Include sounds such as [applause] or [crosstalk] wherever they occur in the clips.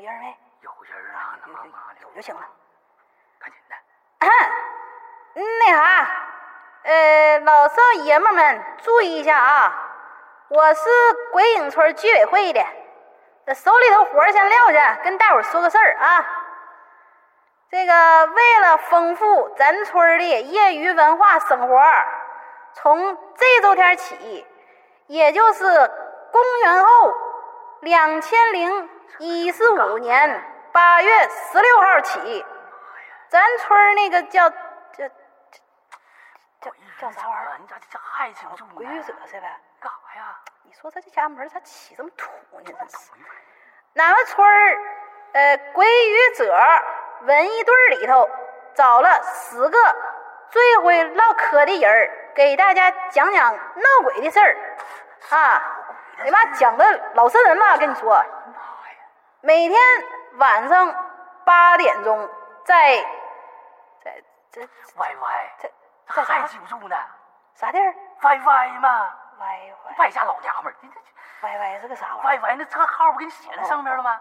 有人没？有人啊，有有那嘛有就行了。赶紧的。那啥，呃，老少爷们们注意一下啊！我是鬼影村居委会的，这手里头活先撂下，跟大伙儿说个事儿啊。这个为了丰富咱村的业余文化生活，从这周天起，也就是公元后两千零一十五年八月十六号起，咱村儿那个叫叫叫叫啥玩意儿？你咋这还记不住呢？鬼语者是呗？干啥呀？你说他这家门咋起这么土呢？真是。俺们村儿，呃，鬼语者文艺队里头找了十个最会唠嗑的人儿，给大家讲讲闹鬼的事儿啊！你妈，讲的老瘆人了，跟你说。每天晚上八点钟，在在这歪歪，在还记不住呢？啥地儿歪歪嘛，歪歪败家老娘们儿，你这歪歪是个啥玩意儿？歪歪那车号不给你写在上面了吗？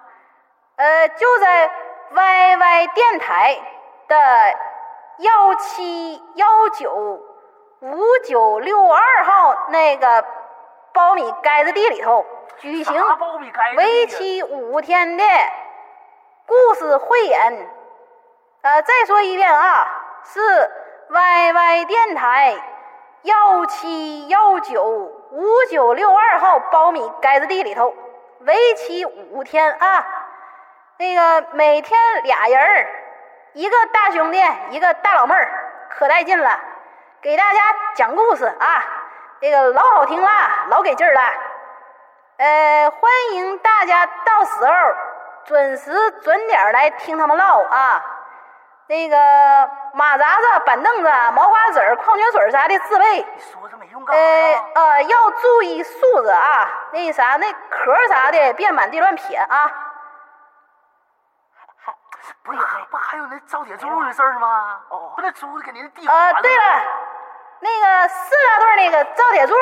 呃，就在 YY 电台的幺七幺九五九六二号那个苞米盖子地里头举行为期五天的故事汇演。呃，再说一遍啊，是 YY 电台幺七幺九五九六二号苞米盖子地里头，为期五天啊。那个每天俩人儿，一个大兄弟，一个大老妹儿，可带劲了，给大家讲故事啊，这个老好听了，老给劲儿了。呃，欢迎大家到时候准时准点来听他们唠啊。那个马扎子、板凳子、毛瓜子、矿泉水啥的自备。你说这没用干啥呃？呃，要注意素质啊，那啥，那壳啥的别满地乱撇啊。还不是不还有那招铁柱的事儿吗？哦不那猪给您地呃，了。对了，那个四大队那个赵铁柱，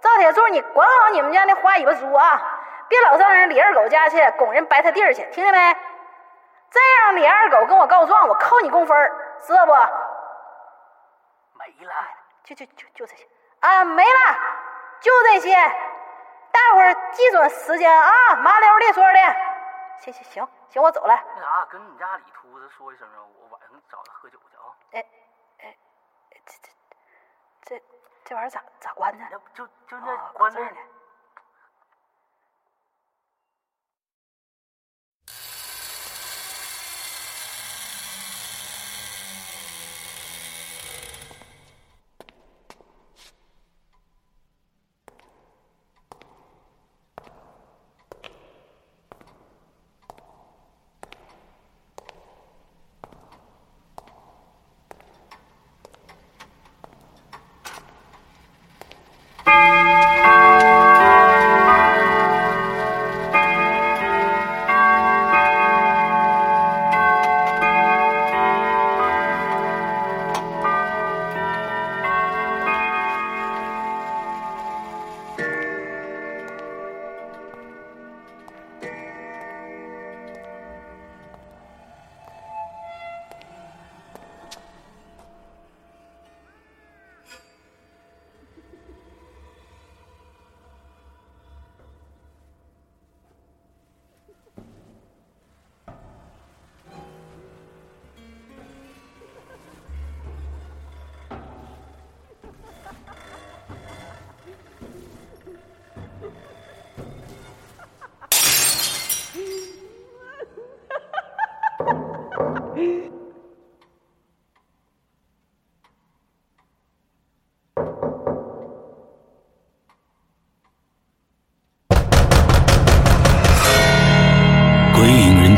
赵铁柱，你管好你们家那花尾巴猪啊，别老上人李二狗家去拱人白他地儿去，听见没？再让李二狗跟我告状，我扣你工分儿知道不？没了。就就就就这些啊，没了，就这些。大伙儿记准时间啊，麻溜的说的。行行行行，我走了。那啥，跟你家李秃子说一声啊，我晚上找他喝酒去啊。哎这这玩意儿咋咋关呢？那不就就哦那关那呢。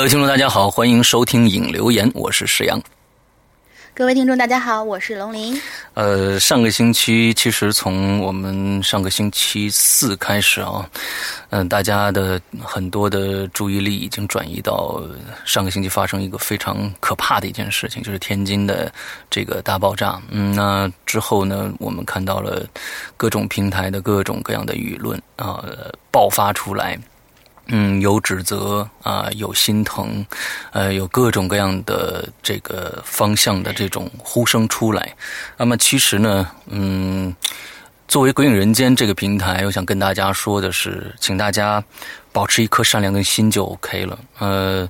各位听众，大家好，欢迎收听影留言，我是石阳。各位听众，大家好，我是龙鳞。呃，上个星期，其实从我们上个星期四开始啊，嗯、大家的很多的注意力已经转移到上个星期发生一个非常可怕的一件事情，就是天津的这个大爆炸。嗯，那之后呢，我们看到了各种平台的各种各样的舆论啊、爆发出来。嗯，有指责啊、有心疼，呃，有各种各样的这个方向的这种呼声出来。那么其实呢，嗯，作为《鬼影人间》这个平台，我想跟大家说的是，请大家保持一颗善良的心就 OK 了。呃，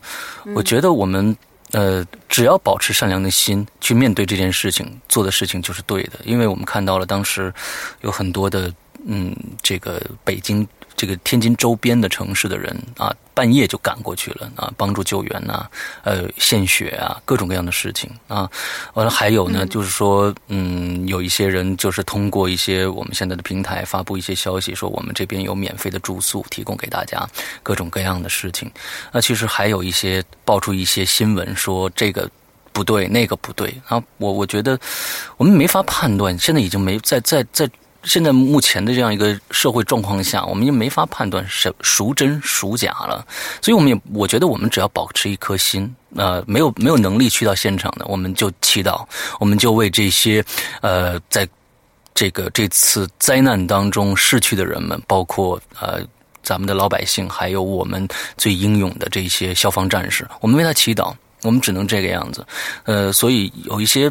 我觉得我们呃，只要保持善良的心去面对这件事情，做的事情就是对的。因为我们看到了当时有很多的嗯，这个北京。这个天津周边的城市的人啊，半夜就赶过去了啊，帮助救援呐、呃，献血啊，各种各样的事情啊。完了，还有呢，就是说，嗯，有一些人就是通过一些我们现在的平台发布一些消息，说我们这边有免费的住宿提供给大家，各种各样的事情。那其实还有一些爆出一些新闻说这个。不对，那个不对啊！我我觉得我们没法判断，现在已经没在在在现在目前的这样一个社会状况下，我们也没法判断孰孰真孰假了。所以，我们也我觉得我们只要保持一颗心，呃，没有没有能力去到现场的，我们就祈祷，我们就为这些呃在这个这次灾难当中逝去的人们，包括呃。咱们的老百姓，还有我们最英勇的这些消防战士，我们为他祈祷。我们只能这个样子，呃，所以有一些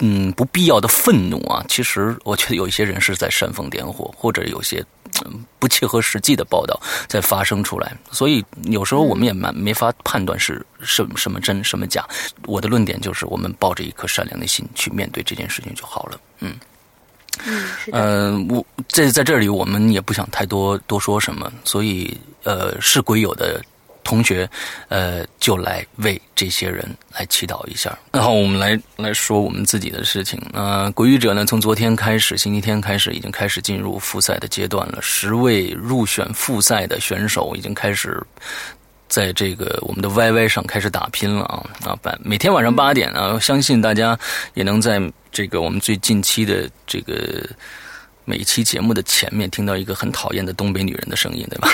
嗯不必要的愤怒啊，其实我觉得有一些人是在煽风点火，或者有些、嗯、不切合实际的报道在发生出来，所以有时候我们也蛮没法判断是什么什么真什么假。我的论点就是，我们抱着一颗善良的心去面对这件事情就好了。嗯。嗯。呃，我在在这里，我们也不想太多多说什么，所以呃，是鬼友的同学，呃，就来为这些人来祈祷一下。然后我们来来说我们自己的事情。呃，鬼语者呢，从昨天开始，星期天开始，已经开始进入复赛的阶段了。十位入选复赛的选手已经开始。在这个我们的 YY 上开始打拼了啊啊！每天晚上八点啊，相信大家也能在这个我们最近期的这个每一期节目的前面听到一个很讨厌的东北女人的声音，对吧？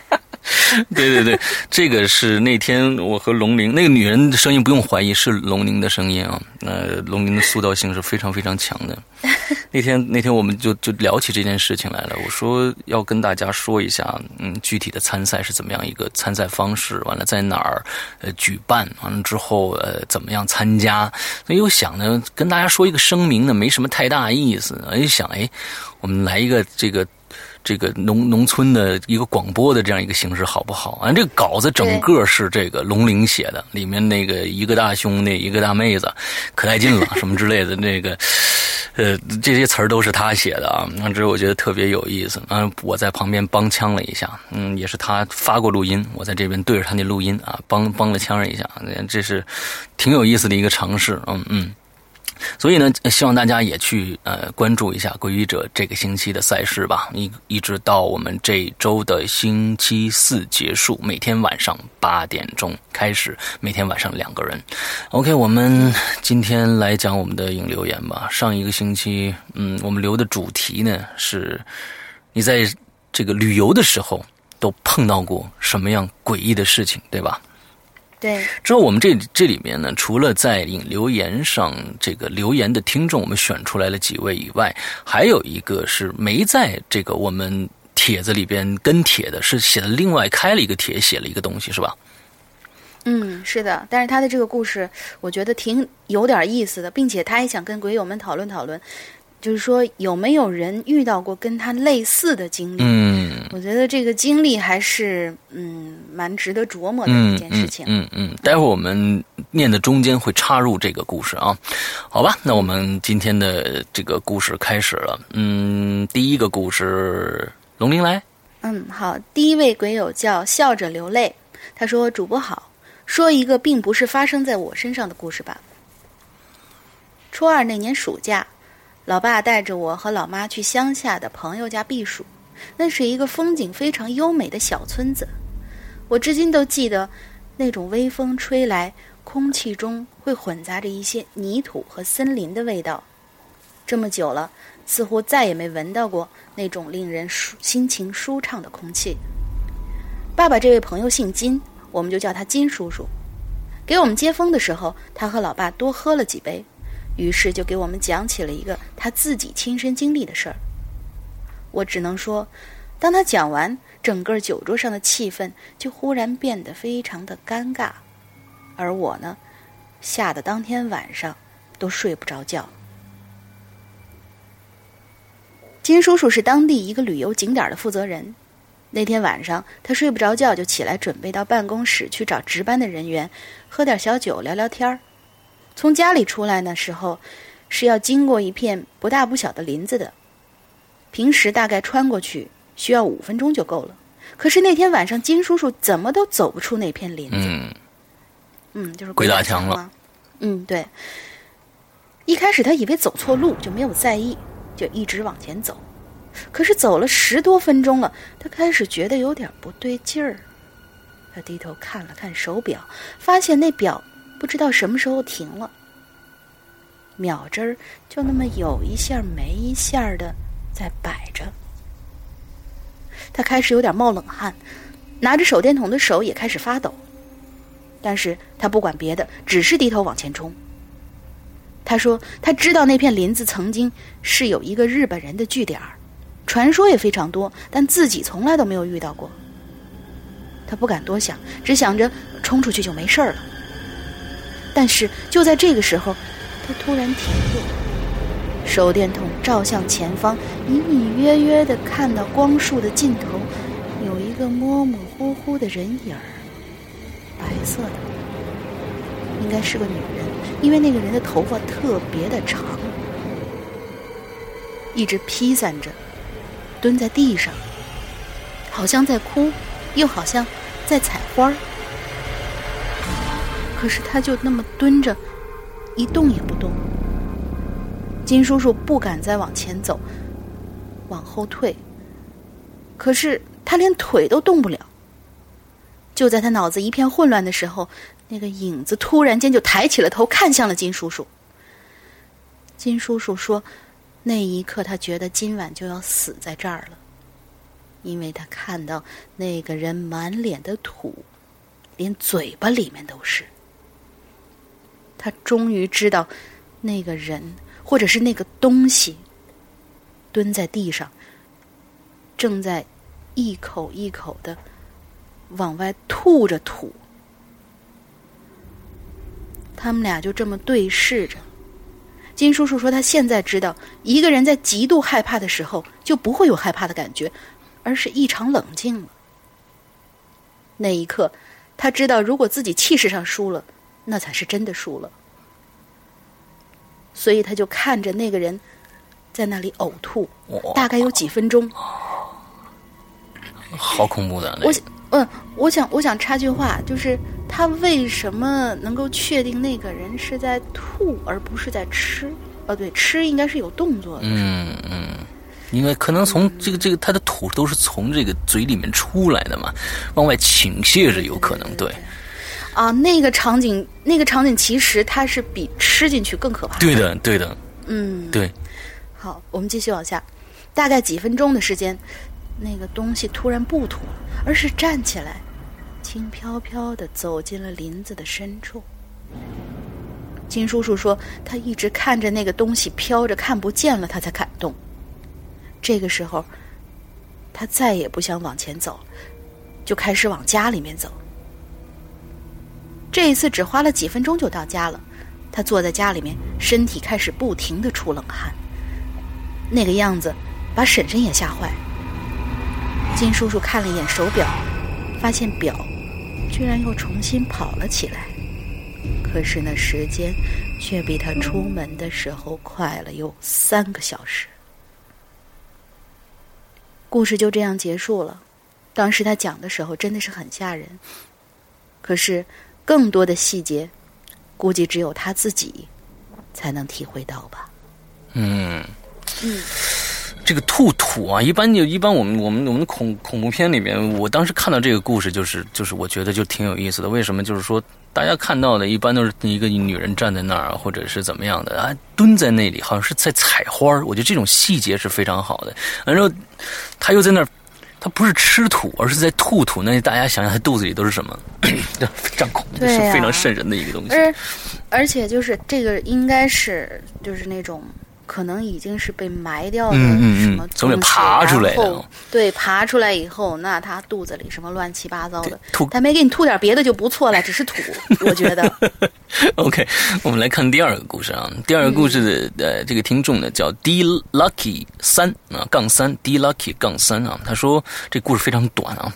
[laughs] [laughs] 对对对，这个是那天我和龙玲那个女人的声音，不用怀疑是龙玲的声音啊。呃，龙玲的塑造性是非常非常强的。[laughs] 那天那天我们就就聊起这件事情来了。我说要跟大家说一下，嗯，具体的参赛是怎么样一个参赛方式，完了在哪儿呃举办，完了之后呃怎么样参加。所以我想呢，跟大家说一个声明呢，没什么太大意思。我就想，哎，我们来一个这个。这个农农村的一个广播的这样一个形式好不好？啊，这个稿子整个是这个龙玲写的，里面那个一个大兄弟，一个大妹子，可带劲了，[laughs] 什么之类的，那个呃这些词儿都是他写的啊。那这我觉得特别有意思。啊，我在旁边帮腔了一下，嗯，也是他发过录音，我在这边对着他那录音啊，帮帮了腔了一下，这是挺有意思的一个尝试，嗯嗯。所以呢，希望大家也去呃关注一下《归于者》这个星期的赛事吧，一一直到我们这周的星期四结束，每天晚上八点钟开始，每天晚上两个人。OK，我们今天来讲我们的影留言吧。上一个星期，嗯，我们留的主题呢是你在这个旅游的时候都碰到过什么样诡异的事情，对吧？对，之后我们这这里面呢，除了在引留言上这个留言的听众，我们选出来了几位以外，还有一个是没在这个我们帖子里边跟帖的，是写的另外开了一个帖，写了一个东西，是吧？嗯，是的，但是他的这个故事，我觉得挺有点意思的，并且他也想跟鬼友们讨论讨论，就是说有没有人遇到过跟他类似的经历？嗯，我觉得这个经历还是嗯蛮值得琢磨的一件事情。嗯嗯，嗯待会儿我们念的中间会插入这个故事啊，好吧？那我们今天的这个故事开始了。嗯，第一个故事，龙鳞来。嗯，好，第一位鬼友叫笑着流泪，他说：“主播好，说一个并不是发生在我身上的故事吧。初二那年暑假，老爸带着我和老妈去乡下的朋友家避暑。那是一个风景非常优美的小村子。我至今都记得，那种微风吹来，空气中会混杂着一些泥土和森林的味道。这么久了，似乎再也没闻到过那种令人舒心情舒畅的空气。爸爸这位朋友姓金，我们就叫他金叔叔。给我们接风的时候，他和老爸多喝了几杯，于是就给我们讲起了一个他自己亲身经历的事儿。我只能说，当他讲完，整个酒桌上的气氛就忽然变得非常的尴尬，而我呢，吓得当天晚上都睡不着觉。金叔叔是当地一个旅游景点的负责人。那天晚上，他睡不着觉，就起来准备到办公室去找值班的人员，喝点小酒，聊聊天儿。从家里出来的时候，是要经过一片不大不小的林子的。平时大概穿过去需要五分钟就够了，可是那天晚上金叔叔怎么都走不出那片林子。嗯，嗯，就是鬼打墙了。嗯，对。一开始他以为走错路，就没有在意，就一直往前走。可是走了十多分钟了，他开始觉得有点不对劲儿。他低头看了看手表，发现那表不知道什么时候停了，秒针儿就那么有一下没一下的。在摆着，他开始有点冒冷汗，拿着手电筒的手也开始发抖。但是他不管别的，只是低头往前冲。他说：“他知道那片林子曾经是有一个日本人的据点传说也非常多，但自己从来都没有遇到过。”他不敢多想，只想着冲出去就没事了。但是就在这个时候，他突然停住。手电筒照向前方，隐隐约约的看到光束的尽头，有一个模模糊糊的人影儿，白色的，应该是个女人，因为那个人的头发特别的长，一直披散着，蹲在地上，好像在哭，又好像在采花儿，可是他就那么蹲着，一动也不动。金叔叔不敢再往前走，往后退。可是他连腿都动不了。就在他脑子一片混乱的时候，那个影子突然间就抬起了头，看向了金叔叔。金叔叔说：“那一刻，他觉得今晚就要死在这儿了，因为他看到那个人满脸的土，连嘴巴里面都是。他终于知道，那个人。”或者是那个东西蹲在地上，正在一口一口的往外吐着土。他们俩就这么对视着。金叔叔说：“他现在知道，一个人在极度害怕的时候，就不会有害怕的感觉，而是异常冷静了。那一刻，他知道，如果自己气势上输了，那才是真的输了。”所以他就看着那个人在那里呕吐，大概有几分钟。好恐怖的！我嗯，我想我想插句话，就是他为什么能够确定那个人是在吐而不是在吃？哦，对，吃应该是有动作的。嗯嗯，因为可能从这个这个他的吐都是从这个嘴里面出来的嘛，往外倾泻是有可能对。啊，那个场景，那个场景其实它是比吃进去更可怕。对的，对的。嗯，对。好，我们继续往下。大概几分钟的时间，那个东西突然不吐了，而是站起来，轻飘飘的走进了林子的深处。金叔叔说，他一直看着那个东西飘着，看不见了，他才敢动。这个时候，他再也不想往前走，就开始往家里面走。这一次只花了几分钟就到家了，他坐在家里面，身体开始不停的出冷汗，那个样子把婶婶也吓坏。金叔叔看了一眼手表，发现表居然又重新跑了起来，可是那时间却比他出门的时候快了有三个小时。故事就这样结束了。当时他讲的时候真的是很吓人，可是。更多的细节，估计只有他自己才能体会到吧。嗯，嗯，这个兔土啊，一般就一般我们我们我们恐恐怖片里面，我当时看到这个故事，就是就是我觉得就挺有意思的。为什么？就是说大家看到的一般都是一个女人站在那儿，或者是怎么样的啊，蹲在那里，好像是在采花我觉得这种细节是非常好的。然后他又在那儿，他不是吃土，而是在吐土。那大家想想，他肚子里都是什么？[clears throat] 这是对呀非常瘆人的一个东西。而而且就是这个应该是就是那种可能已经是被埋掉的嗯嗯嗯什么从里爬出来的对，爬出来以后，那他肚子里什么乱七八糟的 [laughs] 吐，他没给你吐点别的就不错了，只是吐，[laughs] 我觉得。OK，我们来看第二个故事啊。第二个故事的、呃，这个听众呢叫 D Lucky 三啊杠三 D Lucky 杠三啊，他说这故事非常短啊。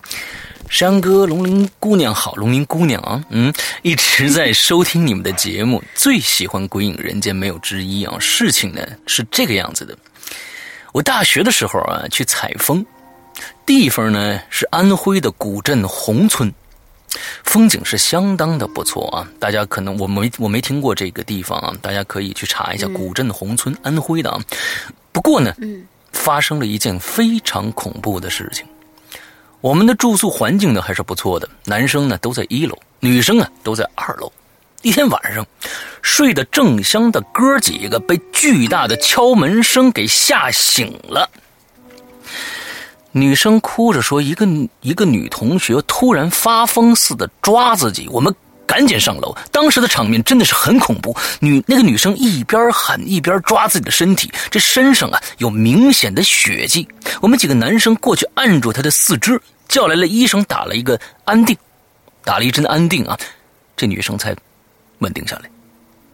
山哥，龙鳞姑娘好，龙鳞姑娘啊，嗯，一直在收听你们的节目，[laughs] 最喜欢《鬼影人间》没有之一啊。事情呢是这个样子的，我大学的时候啊去采风，地方呢是安徽的古镇宏村。风景是相当的不错啊！大家可能我没我没听过这个地方啊，大家可以去查一下古镇宏村，安徽的啊。不过呢，嗯发生了一件非常恐怖的事情。我们的住宿环境呢还是不错的，男生呢都在一楼，女生啊都在二楼。一天晚上，睡得正香的哥几个被巨大的敲门声给吓醒了。女生哭着说：“一个一个女同学突然发疯似的抓自己，我们赶紧上楼。当时的场面真的是很恐怖。女那个女生一边喊一边抓自己的身体，这身上啊有明显的血迹。我们几个男生过去按住她的四肢，叫来了医生，打了一个安定，打了一针安定啊，这女生才稳定下来。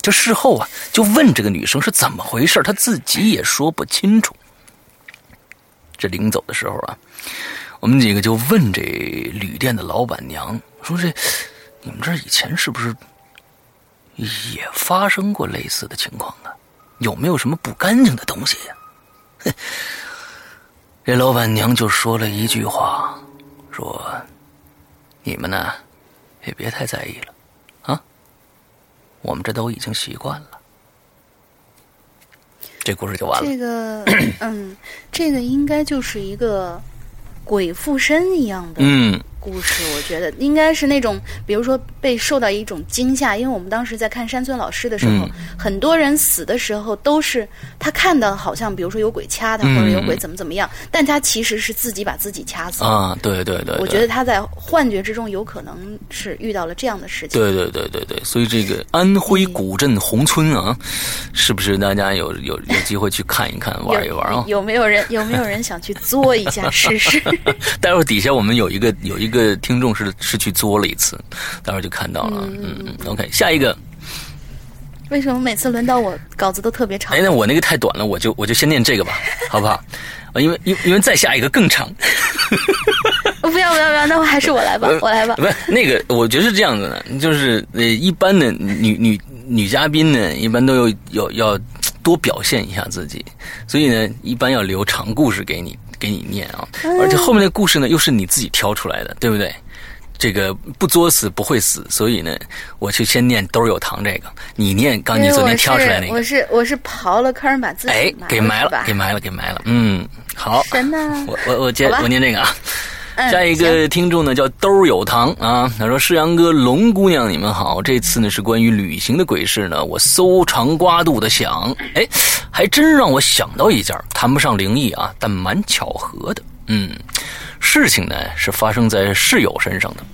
这事后啊，就问这个女生是怎么回事，她自己也说不清楚。”这临走的时候啊，我们几个就问这旅店的老板娘说：“这你们这以前是不是也发生过类似的情况啊？有没有什么不干净的东西呀、这老板娘就说了一句话，说：“你们呢，也别太在意了，啊，我们这都已经习惯了。”这故事就完了。这个，嗯，这个应该就是一个鬼附身一样的嗯故事。我觉得应该是那种，比如说被受到一种惊吓，因为我们当时在看山村老师的时候，嗯很多人死的时候都是他看到好像，比如说有鬼掐他，嗯或者有鬼怎么怎么样，但他其实是自己把自己掐死。啊，对对对，我觉得他在幻觉之中有可能是遇到了这样的事情。对对对对对，所以这个安徽古镇宏村啊，是不是大家有有有机会去看一看、玩一玩啊？有有没有人有没有人想去作一下试试？[laughs] 待会儿底下我们有一个有一个听众是是去作了一次，待会儿就看到了。嗯嗯，OK，下一个，为什么每次轮到我稿子都特别长哎，？那我那个太短了，我就我就先念这个吧，[laughs] 好不好？啊，因为因因为再下一个更长。[laughs] 不要不要不要，那我还是我来吧，我来吧。不是那个，我觉得是这样子的，就是呃，一般的女女女嘉宾呢，一般都有有要多表现一下自己，所以呢，一般要留长故事给你给你念啊，而且后面的故事呢，又是你自己挑出来的，对不对？这个不作死不会死，所以呢，我就先念兜儿有糖这个，你念刚你昨天挑出来那个，我是我是刨了坑把自己哎，给埋了，给埋埋了，给埋了，嗯，好，神呐！我我我接我念这个啊。嗯下一个听众呢叫兜有糖啊，他说：“世阳哥、龙姑娘，你们好。这次呢是关于旅行的鬼事呢，我搜肠刮肚的想，哎，[sniffs] 还真让我想到一件，谈不上灵异啊，但蛮巧合的。嗯，事情呢是发生在室友身上的。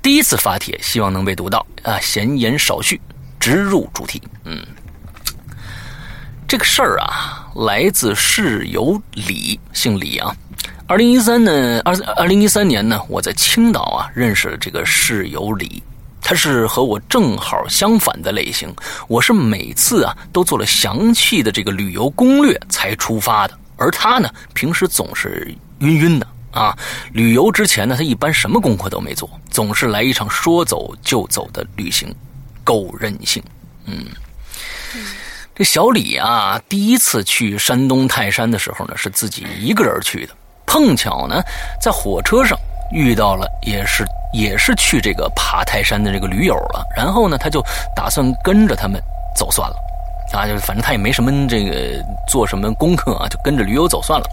第一次发帖，希望能被读到啊。闲言少叙，直入主题。嗯，这个事儿啊，来自室友李，姓李啊。二零一三呢，二二零一三年呢，我在青岛啊认识了这个室友李，他是和我正好相反的类型。我是每次啊都做了详细的这个旅游攻略才出发的，而他呢平时总是晕晕的啊。旅游之前呢，他一般什么功课都没做，总是来一场说走就走的旅行，够任性。嗯，这小李啊，第一次去山东泰山的时候呢，是自己一个人去的。碰巧呢，在火车上遇到了，也是也是去这个爬泰山的这个驴友了。然后呢，他就打算跟着他们走算了。啊，就是反正他也没什么这个做什么功课啊，就跟着驴友走算了。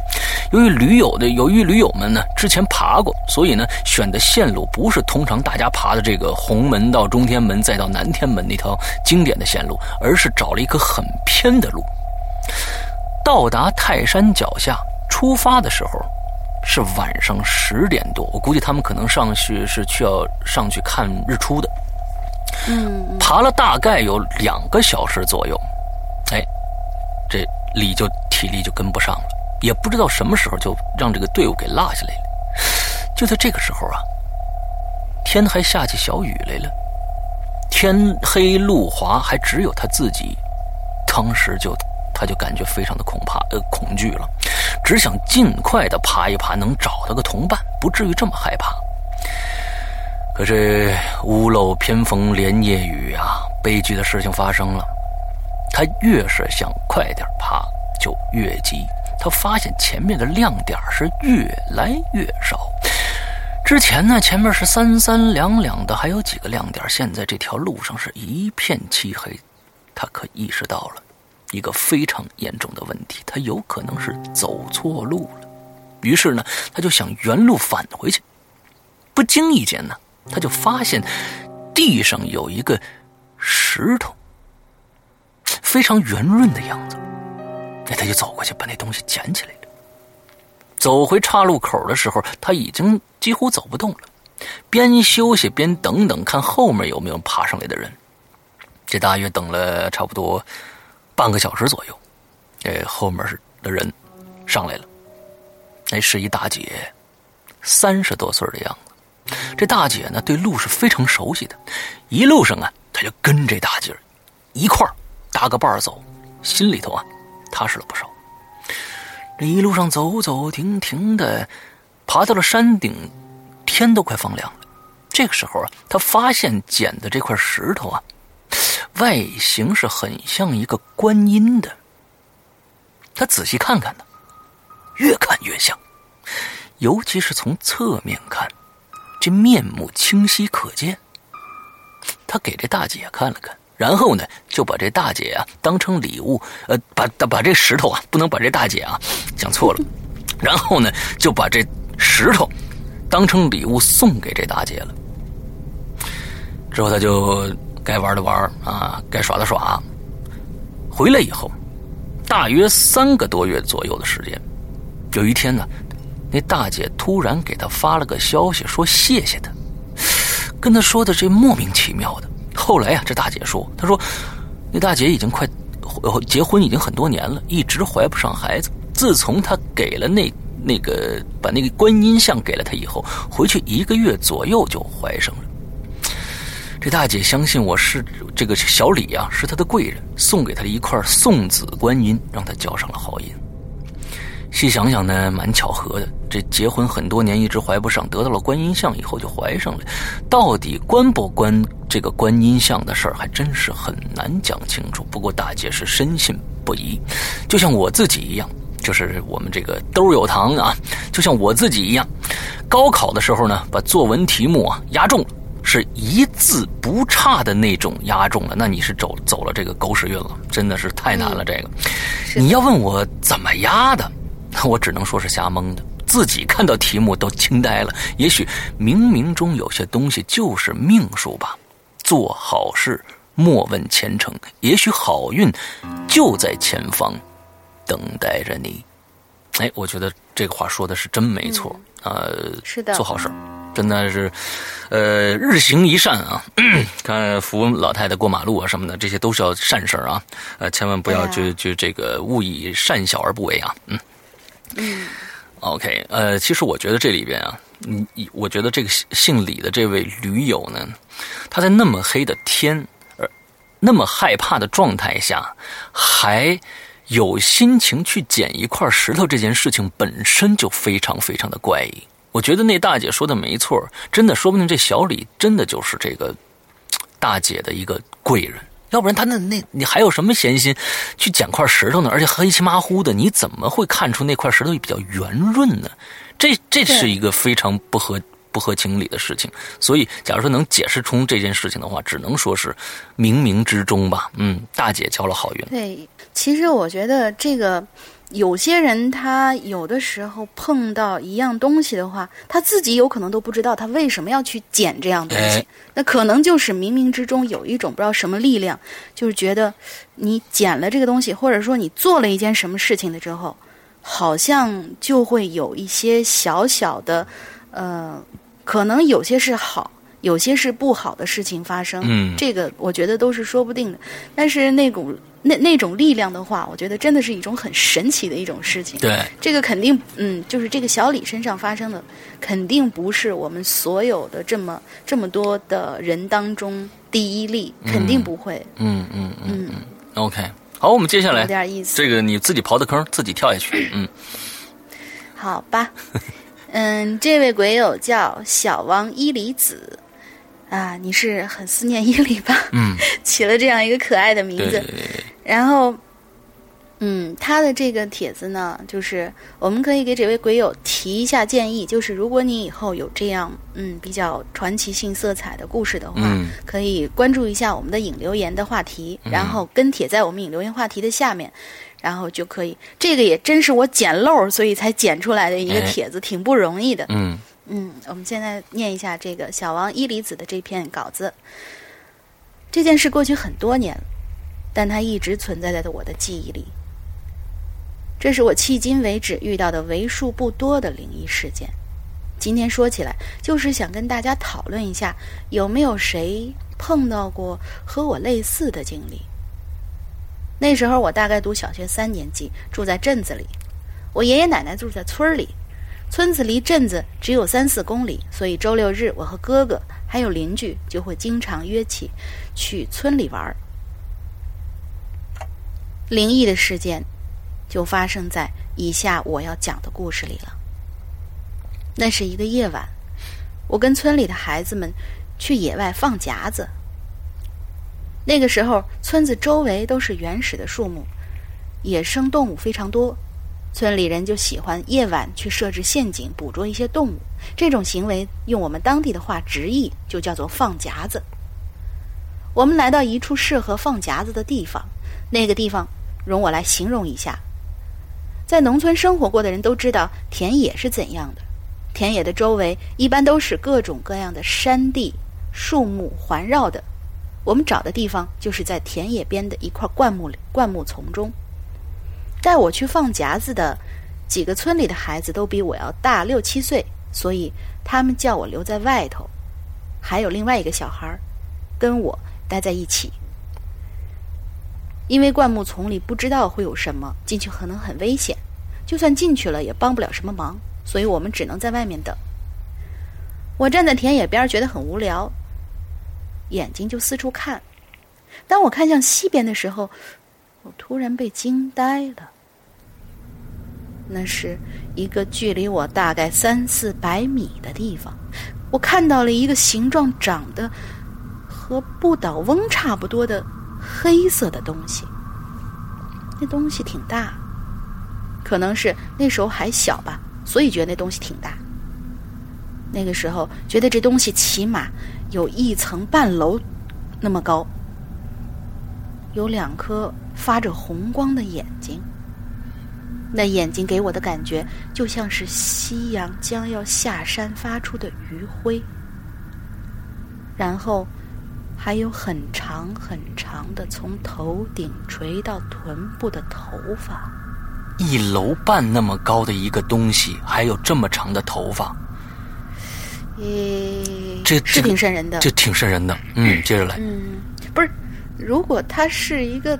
由于驴友的由于驴友们呢之前爬过，所以呢选的线路不是通常大家爬的这个红门到中天门再到南天门那条经典的线路，而是找了一个很偏的路。到达泰山脚下，出发的时候是晚上十点多，我估计他们可能上去是去要上去看日出的。嗯，爬了大概有两个小时左右，哎，这李就体力就跟不上了，也不知道什么时候就让这个队伍给落下来了。就在这个时候啊，天还下起小雨来了，天黑路滑，还只有他自己，当时就他就感觉非常的恐怕呃恐惧了，只想尽快的爬一爬，能找到个同伴，不至于这么害怕。可是屋漏偏逢连夜雨啊，悲剧的事情发生了。他越是想快点爬，就越急。他发现前面的亮点是越来越少。之前呢，前面是三三两两的，还有几个亮点。现在这条路上是一片漆黑。他可意识到了一个非常严重的问题，他有可能是走错路了。于是呢，他就想原路返回去。不经意间呢。他就发现地上有一个石头，非常圆润的样子。那他就走过去，把那东西捡起来了。走回岔路口的时候，他已经几乎走不动了。边休息边等等，看后面有没有爬上来的人。这大约等了差不多半个小时左右，这，后面的人上来了。那是一大姐，三十多岁的样子。这大姐呢，对路是非常熟悉的，一路上啊，她就跟这大姐一块儿搭个伴走，心里头啊踏实了不少。这一路上走走停停的，爬到了山顶，天都快放亮了。这个时候啊，他发现捡的这块石头啊，外形是很像一个观音的。他仔细看看呢，越看越像，尤其是从侧面看。这面目清晰可见，他给这大姐看了看，然后呢，就把这大姐啊当成礼物，呃，把把这石头啊，不能把这大姐啊讲错了，然后呢，就把这石头当成礼物送给这大姐了。之后他就该玩的玩啊，该耍的耍。回来以后，大约三个多月左右的时间，有一天呢。那大姐突然给他发了个消息，说谢谢他，跟他说的这莫名其妙的。后来呀，这大姐说，她说，那大姐已经快结婚已经很多年了，一直怀不上孩子。自从他给了那那个把那个观音像给了他以后，回去一个月左右就怀上了。这大姐相信我是这个小李啊，是他的贵人，送给他了一块送子观音，让他交上了好姻。细想想呢，蛮巧合的。这结婚很多年一直怀不上，得到了观音像以后就怀上了。到底关不关这个观音像的事儿，还真是很难讲清楚。不过大姐是深信不疑，就像我自己一样，就是我们这个兜有糖啊，就像我自己一样。高考的时候呢，把作文题目啊压中了，是一字不差的那种押中了。那你是走走了这个狗屎运了，真的是太难了。这个，你要问我怎么押的？那 [laughs] 我只能说是瞎蒙的，自己看到题目都惊呆了。也许冥冥中有些东西就是命数吧。做好事，莫问前程。也许好运就在前方，等待着你。哎，我觉得这个话说的是真没错。呃，是的，做好事，真的是，呃，日行一善啊。[clears throat] 看扶老太太过马路啊什么的，这些都是要善事啊。呃，千万不要就就这个勿以善小而不为啊。嗯。嗯，OK，呃，其实我觉得这里边啊，你我觉得这个姓李的这位驴友呢，他在那么黑的天，而，那么害怕的状态下，还有心情去捡一块石头，这件事情本身就非常非常的怪异。我觉得那大姐说的没错，真的，说不定这小李真的就是这个大姐的一个贵人。要不然他那那你还有什么闲心去捡块石头呢？而且黑漆麻糊的，你怎么会看出那块石头比较圆润呢？这这是一个非常不合不合情理的事情。所以，假如说能解释出这件事情的话，只能说是冥冥之中吧。嗯，大姐交了好运。对，其实我觉得这个有些人他有的时候碰到一样东西的话，他自己有可能都不知道他为什么要去捡这样东西。哎那可能就是冥冥之中有一种不知道什么力量，就是觉得你捡了这个东西，或者说你做了一件什么事情的之后，好像就会有一些小小的，呃，可能有些是好，有些是不好的事情发生。嗯这个我觉得都是说不定的。但是那股那那种力量的话，我觉得真的是一种很神奇的一种事情。对，这个肯定，嗯，就是这个小李身上发生的，肯定不是我们所有的这么这么多的人当中第一例，肯定不会。嗯嗯嗯嗯。OK，好，我们接下来有来点意思。这个你自己刨的坑，自己跳下去。嗯，好吧，嗯，这位鬼友叫小王伊里子啊，你是很思念伊里吧？嗯，[laughs] 起了这样一个可爱的名字。然后，嗯，他的这个帖子呢，就是我们可以给这位鬼友提一下建议，就是如果你以后有这样嗯比较传奇性色彩的故事的话，嗯可以关注一下我们的引留言的话题，然后跟帖在我们引留言话题的下面。然后就可以，这个也真是我捡漏儿，所以才捡出来的一个哎帖子，挺不容易的。嗯嗯，我们现在念一下这个小王伊离子的这篇稿子。这件事过去很多年了，但它一直存在在我的记忆里。这是我迄今为止遇到的为数不多的灵异事件。今天说起来，就是想跟大家讨论一下，有没有谁碰到过和我类似的经历。那时候我大概读小学三年级，住在镇子里，我爷爷奶奶住在村里。村子离镇子只有三四公里，所以周六日我和哥哥还有邻居就会经常约起去村里玩。灵异的事件就发生在以下我要讲的故事里了。那是一个夜晚，我跟村里的孩子们去野外放夹子。那个时候，村子周围都是原始的树木，野生动物非常多。村里人就喜欢夜晚去设置陷阱，捕捉一些动物。这种行为用我们当地的话直译就叫做放夹子。我们来到一处适合放夹子的地方，那个地方容我来形容一下。在农村生活过的人都知道田野是怎样的，田野的周围一般都是各种各样的山地、树木环绕的。我们找的地方就是在田野边的一块灌木里灌木丛中。带我去放夹子的几个村里的孩子都比我要大六七岁，所以他们叫我留在外头。还有另外一个小孩儿跟我待在一起，因为灌木丛里不知道会有什么，进去可能很危险。就算进去了，也帮不了什么忙，所以我们只能在外面等。我站在田野边，觉得很无聊，眼睛就四处看。当我看向西边的时候，我突然被惊呆了。那是一个距离我大概三四百米的地方，我看到了一个形状长得和不倒翁差不多的黑色的东西。那东西挺大，可能是那时候还小吧，所以觉得那东西挺大。那个时候觉得这东西起码有一层半楼那么高，有两颗发着红光的眼睛。那眼睛给我的感觉就像是夕阳将要下山发出的余晖，然后还有很长很长的从头顶垂到臀部的头发。一楼半那么高的一个东西，还有这么长的头发，诶，这是这挺瘆人的。这挺瘆人的。嗯，接着来。嗯，不是，如果他是一个，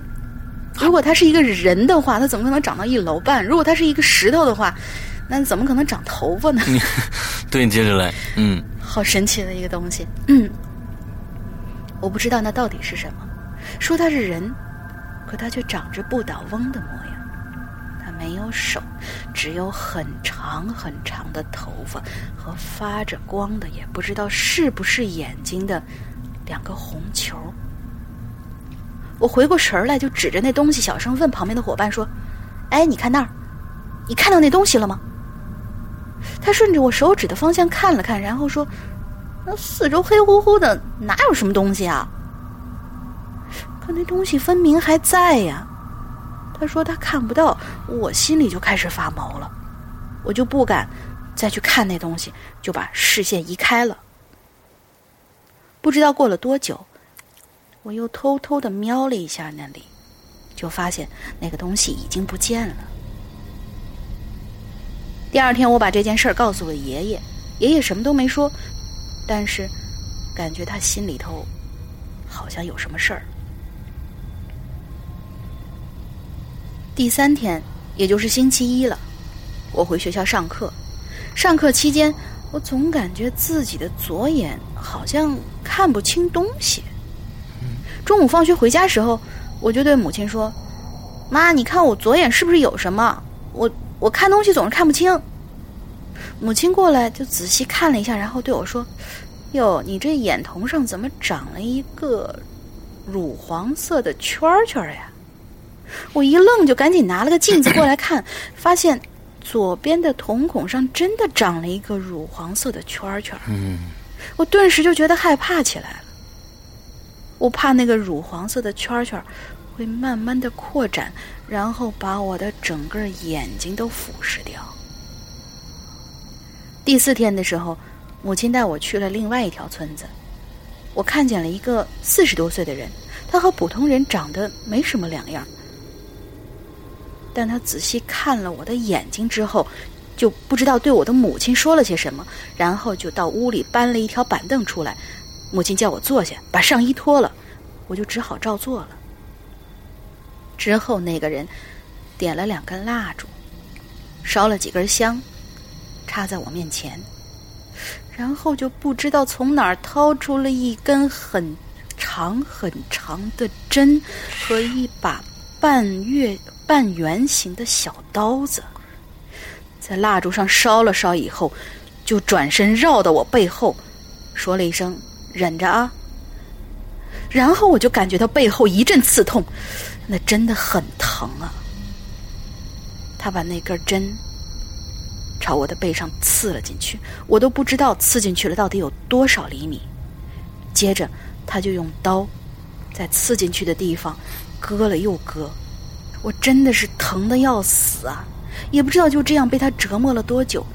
如果他是一个人的话，他怎么可能长到一楼半？如果他是一个石头的话，那怎么可能长头发呢？[laughs] 对，接着来。嗯，好神奇的一个东西。嗯，我不知道那到底是什么。说它是人，可它却长着不倒翁的模样。它没有手，只有很长很长的头发和发着光的，也不知道是不是眼睛的两个红球。我回过神儿来，就指着那东西小声问旁边的伙伴说：“哎，你看那儿，你看到那东西了吗？”他顺着我手指的方向看了看，然后说：“那四周黑乎乎的，哪有什么东西啊？”可那东西分明还在呀。他说他看不到，我心里就开始发毛了，我就不敢再去看那东西，就把视线移开了。不知道过了多久，我又偷偷的瞄了一下那里，就发现那个东西已经不见了。第二天，我把这件事告诉了爷爷，爷爷什么都没说，但是感觉他心里头好像有什么事儿。第三天，也就是星期一了，我回学校上课。上课期间，我总感觉自己的左眼好像看不清东西。中午放学回家时候，我就对母亲说：“妈，你看我左眼是不是有什么？我我看东西总是看不清。”母亲过来就仔细看了一下，然后对我说：“哟，你这眼瞳上怎么长了一个乳黄色的圈圈呀？”我一愣，就赶紧拿了个镜子过来看，发现左边的瞳孔上真的长了一个乳黄色的圈圈。嗯，我顿时就觉得害怕起来了。我怕那个乳黄色的圈圈会慢慢的扩展，然后把我的整个眼睛都腐蚀掉。第四天的时候，母亲带我去了另外一条村子，我看见了一个四十多岁的人，他和普通人长得没什么两样。但他仔细看了我的眼睛之后，就不知道对我的母亲说了些什么，然后就到屋里搬了一条板凳出来。母亲叫我坐下，把上衣脱了，我就只好照做了。之后那个人点了两根蜡烛，烧了几根香，插在我面前，然后就不知道从哪儿掏出了一根很长很长的针和一把半月。半圆形的小刀子，在蜡烛上烧了烧以后，就转身绕到我背后，说了一声“忍着啊”。然后我就感觉到背后一阵刺痛，那真的很疼啊。他把那根针朝我的背上刺了进去，我都不知道刺进去了到底有多少厘米。接着他就用刀在刺进去的地方割了又割。我真的是疼的要死啊！也不知道就这样被他折磨了多久，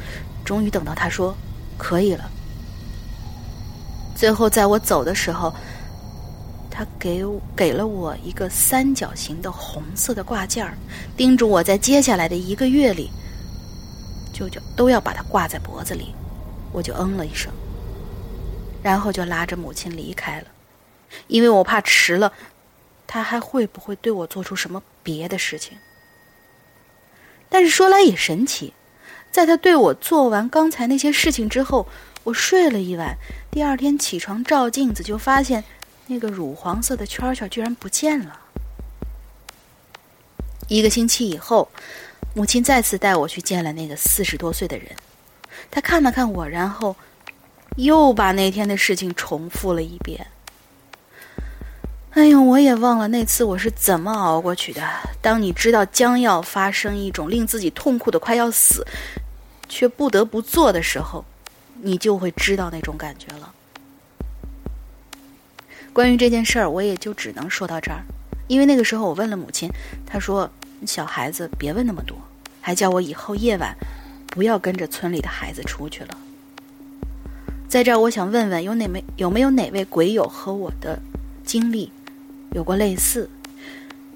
终于等到他说可以了。最后在我走的时候，他给给了我一个三角形的红色的挂件儿，叮嘱我在接下来的一个月里，舅舅都要把它挂在脖子里。我就嗯了一声，然后就拉着母亲离开了，因为我怕迟了。他还会不会对我做出什么别的事情？但是说来也神奇，在他对我做完刚才那些事情之后，我睡了一晚，第二天起床照镜子，就发现那个乳黄色的圈圈居然不见了。一个星期以后，母亲再次带我去见了那个四十多岁的人，他看了看我，然后又把那天的事情重复了一遍。哎呦，我也忘了那次我是怎么熬过去的。当你知道将要发生一种令自己痛苦的快要死，却不得不做的时候，你就会知道那种感觉了。关于这件事儿，我也就只能说到这儿。因为那个时候我问了母亲，她说：“小孩子别问那么多，还叫我以后夜晚不要跟着村里的孩子出去了。”在这儿，我想问问有哪位有没有哪位鬼友和我的经历。有过类似，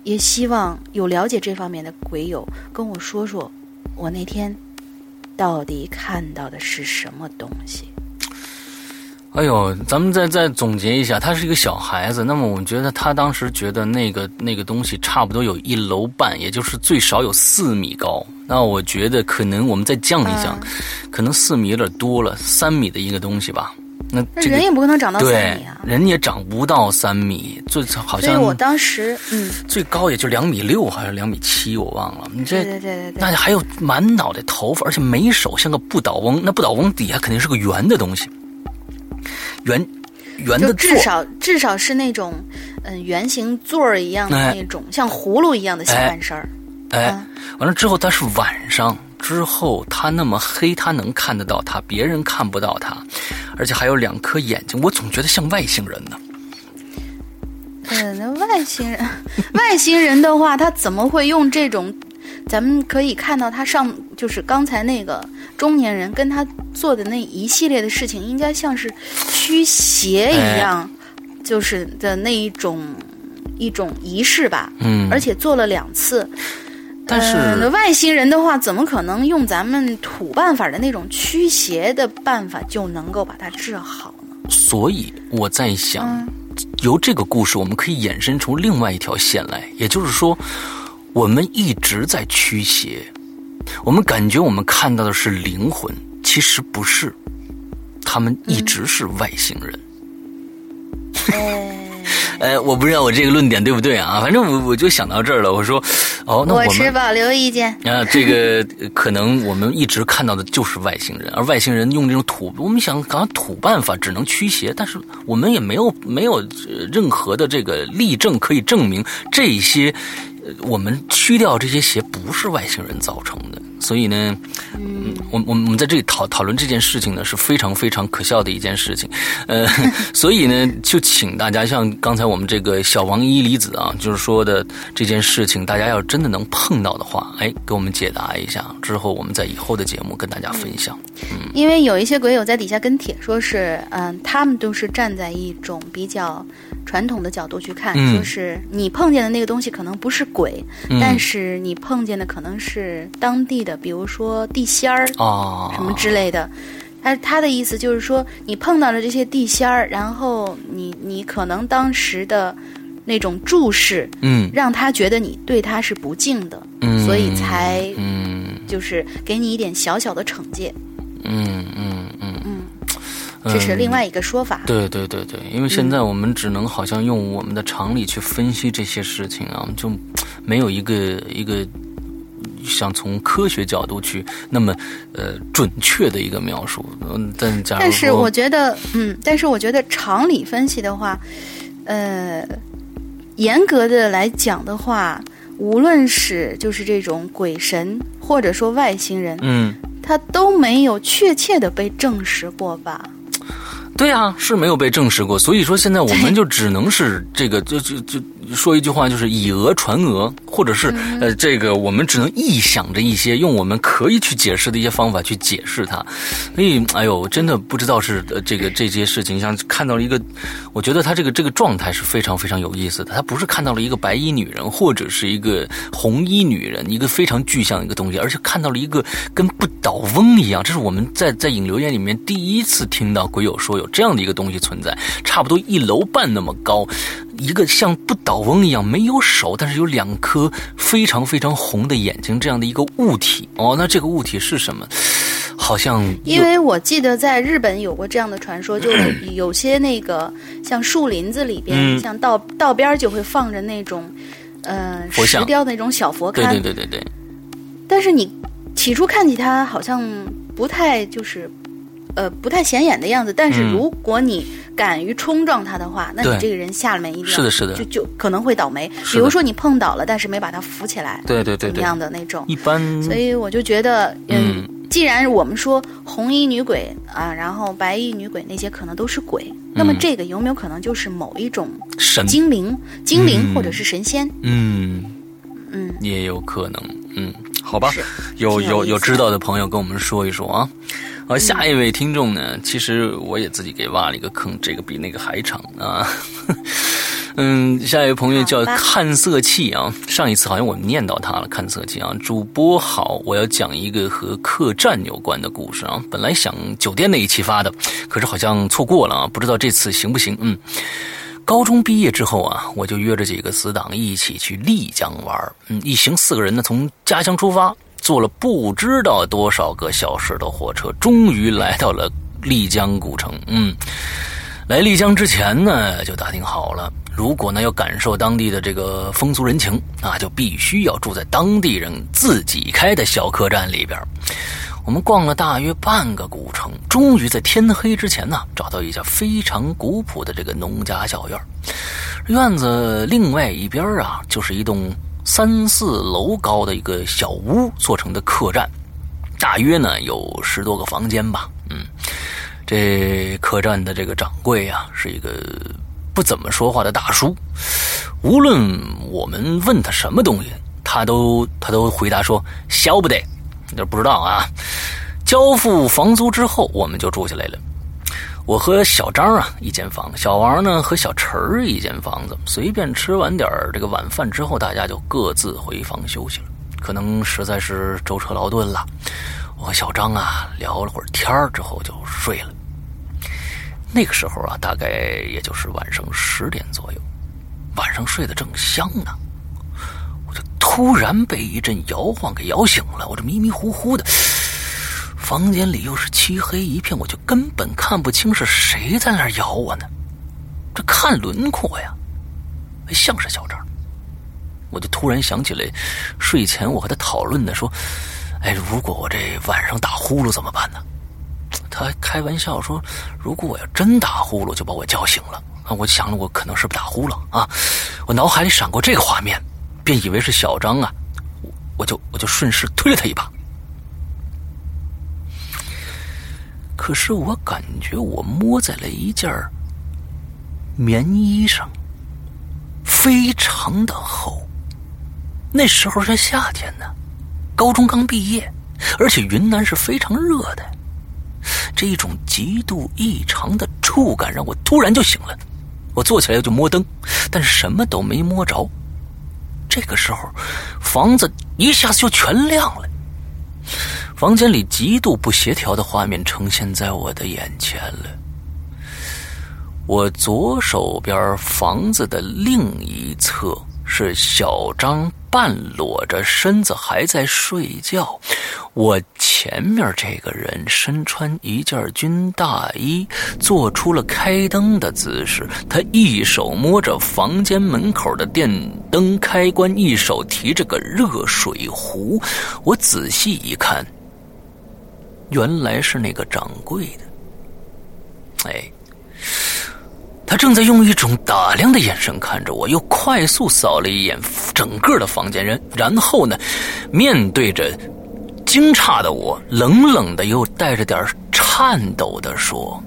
也希望有了解这方面的鬼友跟我说说，我那天到底看到的是什么东西。哎呦，咱们再再总结一下，他是一个小孩子，那么我觉得他当时觉得那个那个东西差不多有一楼半，也就是最少有四米高。那我觉得可能我们再降一降，可能四米有点多了，三米的一个东西吧。那人也不可能长到三米啊，人也长不到三米，最好像。所以我当时，嗯，最高也就两米六还是两米七，我忘了。你这，对对对对，那还有满脑袋头发，而且没手，像个不倒翁。那不倒翁底下肯定是个圆的东西，圆圆的至少至少是那种嗯圆形座儿一样的那种，像葫芦一样的下半身儿。哎，完了之后，他是晚上。之后，他那么黑，他能看得到他，别人看不到他，而且还有两颗眼睛，我总觉得像外星人呢。呃，那外星人，[laughs] 外星人的话，他怎么会用这种？咱们可以看到他上，就是刚才那个中年人跟他做的那一系列的事情，应该像是驱邪一样，就是的那一种一种仪式吧。嗯，而且做了两次。但是、外星人的话，怎么可能用咱们土办法的那种驱邪的办法就能够把它治好呢？所以我在想，嗯由这个故事，我们可以衍生出另外一条线来，也就是说，我们一直在驱邪，我们感觉我们看到的是灵魂，其实不是，他们一直是外星人。呃 [laughs] 呃，我不知道我这个论点对不对啊，反正我我就想到这儿了，我说，哦，那我持保留意见。啊，这个呃可能我们一直看到的就是外星人，而外星人用这种土，我们想搞土办法只能驱邪，但是我们也没有没有、呃任何的这个例证可以证明这些，呃我们驱掉这些鞋不是外星人造成的。所以呢，嗯，我我们我们在这里讨讨论这件事情呢是非常非常可笑的一件事情，呃，[laughs] 所以呢，就请大家像刚才我们这个小王一离子啊，就是说的这件事情，大家要真的能碰到的话，哎，给我们解答一下，之后我们在以后的节目跟大家分享。嗯因为有一些鬼友在底下跟帖说是，嗯，他们都是站在一种比较传统的角度去看，嗯说是你碰见的那个东西可能不是鬼，嗯。但是你碰见的可能是当地的，比如说地仙儿啊，什么之类的。他他的意思就是说，你碰到了这些地仙儿，然后你你可能当时的那种注视，嗯。让他觉得你对他是不敬的，嗯，所以才嗯。就是给你一点小小的惩戒，嗯嗯嗯。嗯，这是另外一个说法。对对对对，因为现在我们只能好像用我们的常理去分析这些事情啊，就没有一个一个想从科学角度去那么呃准确的一个描述。嗯，但假如但是我觉得，嗯，但是我觉得常理分析的话，呃，严格的来讲的话，无论是就是这种鬼神或者说外星人，嗯，他都没有确切的被证实过吧？对啊，[laughs] 是没有被证实过，所以说现在我们就只能是这个，就就就说一句话，就是以讹传讹，或者是、嗯呃，这个我们只能臆想着一些用我们可以去解释的一些方法去解释它。所以，哎呦，真的不知道是呃这个 [laughs] 这些事情，像看到了一个，我觉得他这个这个状态是非常非常有意思的。他不是看到了一个白衣女人，或者是一个红衣女人，一个非常具象的一个东西，而且看到了一个跟不倒翁一样。这是我们在在引流言里面第一次听到鬼友说有这样的一个东西存在，差不多一楼半那么高，一个像不倒翁一样没有手，但是有两颗非常非常红的眼睛这样的一个物体。哦，那这个物体是什么？好像因为我记得在日本有过这样的传说，就是有些那个像树林子里边，嗯像道道边就会放着那种呃石雕的那种小佛对龛，对对对对，但是你起初看起它好像不太就是，呃，不太显眼的样子。但是嗯。如果你敢于冲撞他的话，那你这个人下面一定要是的是的。就就可能会倒霉。比如说你碰倒了，但是没把他扶起来，怎么对对。对对，样的那种。一般。所以我就觉得，嗯，既然我们说红衣女鬼啊，然后白衣女鬼那些可能都是鬼，那么这个有没有可能就是某一种神。精灵、精灵嗯。或者是神仙？嗯，嗯，也有可能，嗯，好吧是，有有有知道的朋友跟我们说一说啊。好，下一位听众呢，其实我也自己给挖了一个坑，这个比那个还长啊。[laughs] 嗯，下一位朋友叫看色气啊，上一次好像我念到他了，看色气啊。主播好，我要讲一个和客栈有关的故事啊。本来想酒店那一期发的，可是好像错过了啊，不知道这次行不行？嗯。高中毕业之后啊，我就约着几个死党一起去丽江玩嗯，一行四个人呢，从家乡出发，坐了不知道多少个小时的火车，终于来到了丽江古城。嗯，来丽江之前呢，就打听好了，如果呢要感受当地的这个风俗人情，那就必须要住在当地人自己开的小客栈里边。我们逛了大约半个古城，终于在天黑之前呢，找到一家非常古朴的这个农家小院。院子另外一边啊，就是一栋三四楼高的一个小屋做成的客栈。大约呢有十多个房间吧。嗯，这客栈的这个掌柜啊，是一个不怎么说话的大叔。无论我们问他什么东西，他都他都回答说晓不得，就不知道啊。交付房租之后，我们就住下来了。我和小张啊一间房，小王呢和小陈儿一间房子。随便吃完点这个晚饭之后，大家就各自回房休息了。可能实在是舟车劳顿了，我和小张啊聊了会儿天之后就睡了。那个时候啊，大概也就是晚上十点左右，晚上睡得正香呢，我就突然被一阵摇晃给摇醒了。我这迷迷糊糊的。房间里又是漆黑一片，我就根本看不清是谁在那咬我呢。这看轮廓呀，像是小张。我就突然想起来，睡前我和他讨论的，说：“哎，如果我这晚上打呼噜怎么办呢？”他还开玩笑说：“如果我要真打呼噜，就把我叫醒了。”啊，我想了我可能是不打呼噜啊。我脑海里闪过这个画面，便以为是小张啊，我就我就顺势推了他一把。可是我感觉我摸在了一件棉衣上，非常的厚。那时候是夏天呢，高中刚毕业，而且云南是非常热的。这一种极度异常的触感让我突然就醒了。我坐起来就摸灯，但什么都没摸着。这个时候，房子一下子就全亮了。房间里极度不协调的画面呈现在我的眼前了。我左手边房子的另一侧是小张半裸着身子还在睡觉，我前面这个人身穿一件军大衣，做出了开灯的姿势。他一手摸着房间门口的电灯开关，一手提着个热水壶。我仔细一看。原来是那个掌柜的，哎，他正在用一种打量的眼神看着我，又快速扫了一眼整个的房间，然，然后呢，面对着惊诧的我，冷冷的又带着点颤抖的说：“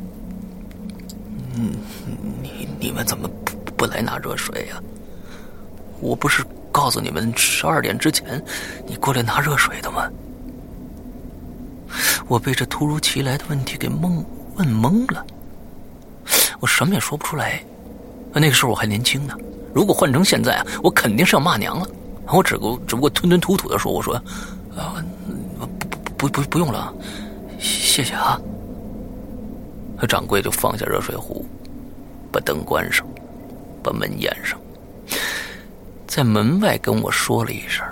嗯，你你们怎么不不来拿热水呀？我不是告诉你们十二点之前你过来拿热水的吗？”我被这突如其来的问题给懵问懵了，我什么也说不出来。那个时候我还年轻呢，如果换成现在啊，我肯定是要骂娘了。我只不过只不过吞吞吐吐的说：“我说，啊，不不不不用了，谢谢啊。”掌柜就放下热水壶，把灯关上，把门掩上，在门外跟我说了一声：“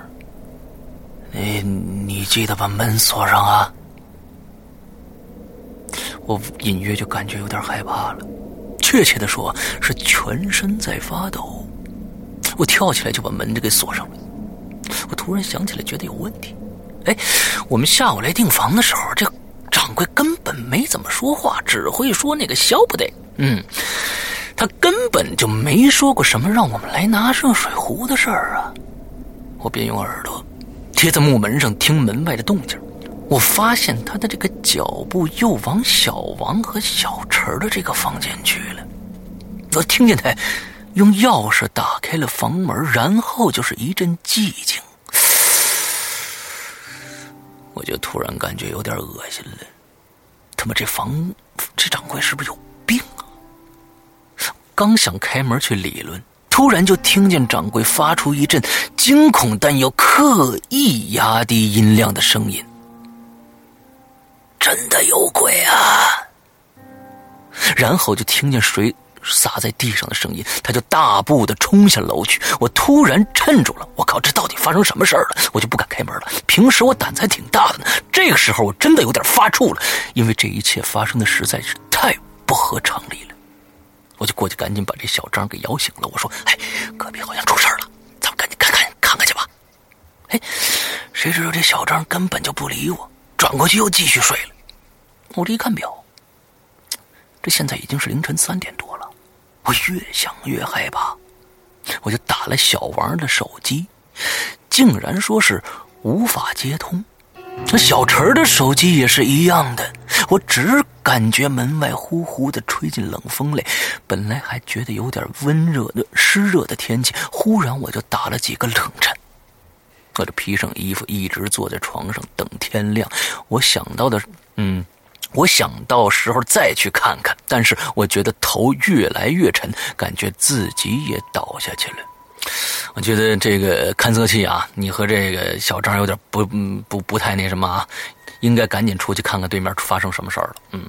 你你记得把门锁上啊。”我隐约就感觉有点害怕了，确切的说是全身在发抖。我跳起来就把门就给锁上了。我突然想起来，觉得有问题。哎，我们下午来订房的时候，这掌柜根本没怎么说话，只会说那个消不得。嗯，他根本就没说过什么让我们来拿热水壶的事儿啊。我便用耳朵贴在木门上听门外的动静。我发现他的这个脚步又往小王和小陈的这个房间去了。我听见他用钥匙打开了房门，然后就是一阵寂静。我就突然感觉有点恶心了。他妈，这房这掌柜是不是有病啊？刚想开门去理论，突然就听见掌柜发出一阵惊恐但又刻意压低音量的声音。真的有鬼啊！然后就听见水洒在地上的声音，他就大步的冲下楼去。我突然镇住了，我靠，这到底发生什么事儿了？我就不敢开门了。平时我胆子还挺大的呢，这个时候我真的有点发怵了，因为这一切发生的实在是太不合常理了。我就过去赶紧把这小张给摇醒了。我说：“哎，隔壁好像出事了，咱们赶紧看看看看去吧。”哎，谁知道这小张根本就不理我，转过去又继续睡了。我这一看表，这现在已经是凌晨三点多了。我越想越害怕，我就打了小王的手机，竟然说是无法接通。那小陈的手机也是一样的，我只感觉门外呼呼的吹进冷风来，本来还觉得有点温热的湿热的天气，忽然我就打了几个冷颤。我就披上衣服，一直坐在床上等天亮。我想到的，嗯，我想到时候再去看看，但是我觉得头越来越沉，感觉自己也倒下去了。我觉得这个勘测器啊，你和这个小张有点不不不太那什么啊，应该赶紧出去看看对面发生什么事儿了。嗯，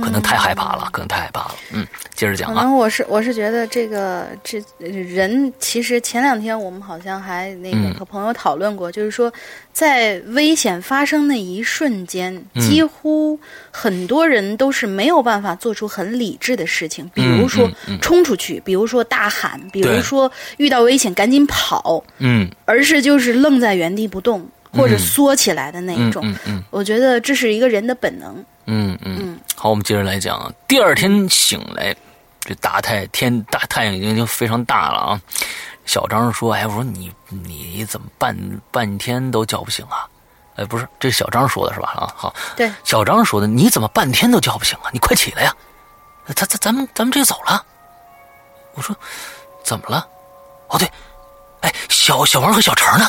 可能太害怕了，可能太害怕了。嗯，接着讲啊。可能我是我是觉得这个这人其实前两天我们好像还那个嗯和朋友讨论过，就是说在危险发生那一瞬间，嗯几乎很多人都是没有办法做出很理智的事情，比如说嗯嗯冲出去，比如说大喊，比如说遇到危险赶紧跑，嗯而是就是愣在原地不动或者缩起来的那一嗯种。嗯嗯我觉得这是一个人的本能。嗯嗯。好，我们接着来讲啊。第二天醒来，这大太天大太阳已经已经非常大了啊。小张说：“哎，我说你你怎么半半天都叫不醒啊？”哎，不是，这是小张说的是吧？啊，好，对，小张说的，你怎么半天都叫不醒啊？你快起来呀！咱咱咱们咱们这就走了。我说怎么了？哦对，哎，小小王和小陈呢？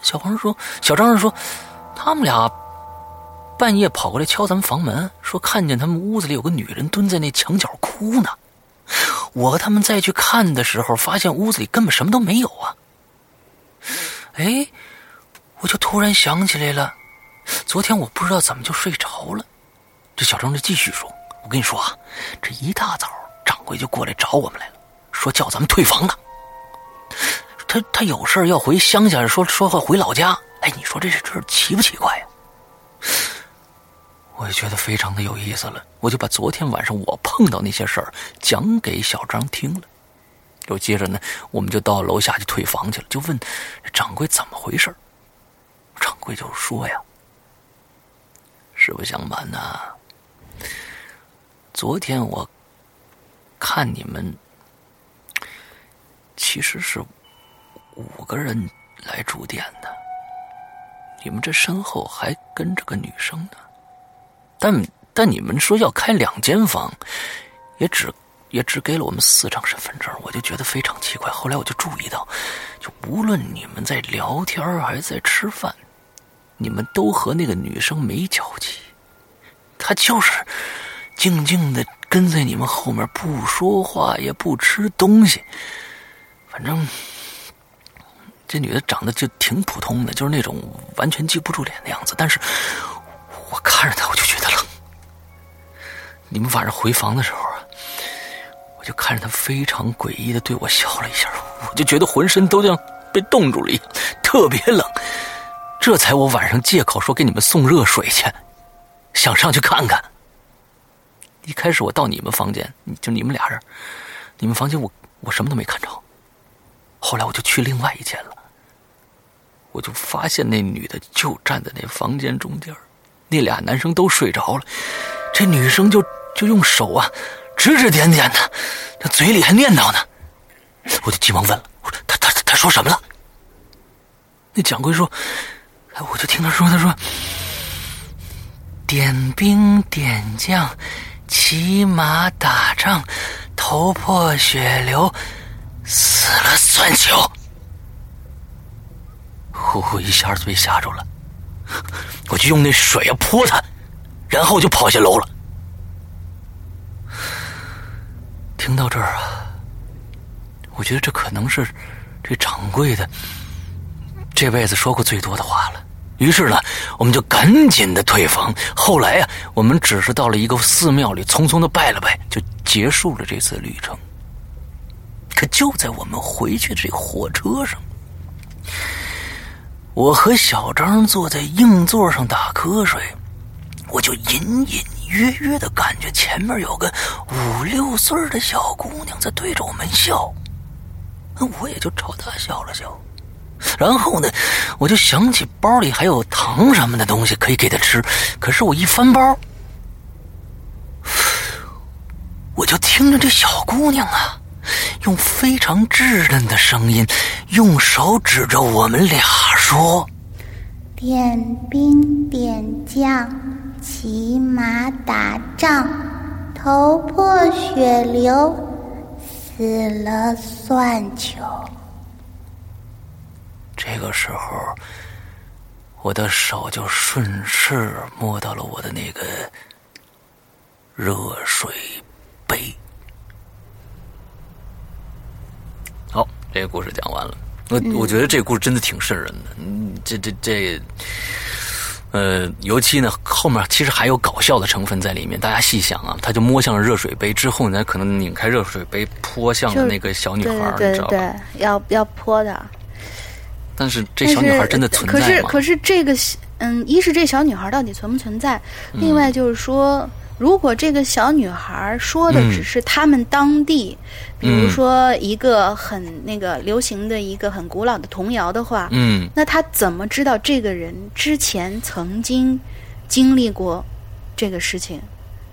小王说，小张是说，他们俩半夜跑过来敲咱们房门，说看见他们屋子里有个女人蹲在那墙角哭呢。我和他们再去看的时候，发现屋子里根本什么都没有啊。哎，我就突然想起来了，昨天我不知道怎么就睡着了。这小张就继续说：“我跟你说啊，这一大早掌柜就过来找我们来了，说叫咱们退房呢。他他有事要回乡下，说说会回老家。哎，你说这事奇不奇怪呀、我也觉得非常的有意思了，我就把昨天晚上我碰到那些事儿讲给小张听了。又接着呢，我们就到楼下去退房去了，就问掌柜怎么回事掌柜就说呀：“实不相瞒呐、昨天我看你们其实是五个人来住店的，你们这身后还跟着个女生呢。但但你们说要开两间房，也只也只给了我们四张身份证，我就觉得非常奇怪。后来我就注意到，就无论你们在聊天还是在吃饭，你们都和那个女生没交集，她就是静静的跟在你们后面，不说话也不吃东西，反正这女的长得就挺普通的，就是那种完全记不住脸的样子。但是我看着她，我就觉得冷。你们晚上回房的时候啊，我就看着她非常诡异的对我笑了一下，我就觉得浑身都像被冻住了一样，特别冷。这才我晚上借口说给你们送热水去，想上去看看。一开始我到你们房间，就你们俩人，你们房间我我什么都没看着。后来我就去另外一间了，我就发现那女的就站在那房间中间，那俩男生都睡着了，这女生就就用手啊指指点点的，这嘴里还念叨呢。我就急忙问了，我说他他他说什么了？那掌柜说，哎，我就听他说，他说点兵点将，骑马打仗，头破血流，死了算球。我一下子被吓着了，[laughs] 我就用那水啊泼他，然后就跑下楼了。听到这儿啊，我觉得这可能是这掌柜的这辈子说过最多的话了。于是呢，我们就赶紧的退房。后来呀、我们只是到了一个寺庙里，匆匆的拜了拜，就结束了这次旅程。可就在我们回去的这火车上，我和小张坐在硬座上打瞌睡，我就隐隐约约的感觉前面有个五六岁的小姑娘在对着我们笑，我也就朝她笑了笑。然后呢，我就想起包里还有糖什么的东西可以给她吃，可是我一翻包，我就听着这小姑娘啊，用非常稚嫩的声音，用手指着我们俩说：“点兵点将，骑马打仗，头破血流，死了算球。这个时候，我的手就顺势摸到了我的那个热水杯。好，这个故事讲完了。我我觉得这个故事真的挺瘆人的。嗯，这这这，呃，尤其呢后面其实还有搞笑的成分在里面。大家细想啊，他就摸向了热水杯之后呢，可能拧开热水杯泼向了那个小女孩，对对对你知道吧？对，要要泼的。但是这小女孩真的存在吗？是可是这个嗯，一是这小女孩到底存不存在，另外就是说，如果这个小女孩说的嗯。只是他们当地，比如说一个很那个流行的一个很古老的童谣的话，嗯。那她怎么知道这个人之前曾经经历过这个事情，